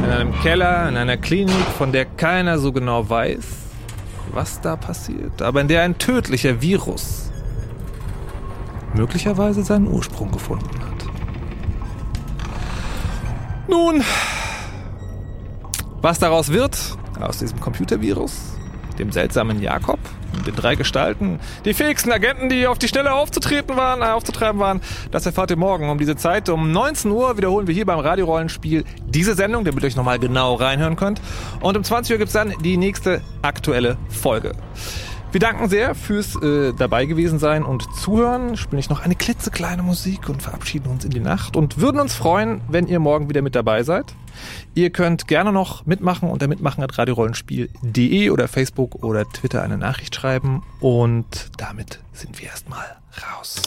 in einem Keller, in einer Klinik, von der keiner so genau weiß, was da passiert, aber in der ein tödlicher Virus möglicherweise seinen Ursprung gefunden hat. Nun, was daraus wird, aus diesem Computervirus, dem seltsamen Jakob den drei Gestalten, die fähigsten Agenten, die auf die Stelle aufzutreten waren, äh, aufzutreiben waren, das erfahrt ihr morgen um diese Zeit. Um 19 Uhr wiederholen wir hier beim Radiorollenspiel diese Sendung, damit ihr euch nochmal genau reinhören könnt. Und um 20 Uhr gibt's dann die nächste aktuelle Folge. Wir danken sehr fürs äh, dabei gewesen sein und zuhören. Spielen ich noch eine klitzekleine Musik und verabschieden uns in die Nacht und würden uns freuen, wenn ihr morgen wieder mit dabei seid. Ihr könnt gerne noch mitmachen unter mitmachen at radiorollenspiel.de oder Facebook oder Twitter eine Nachricht schreiben und damit sind wir erstmal raus.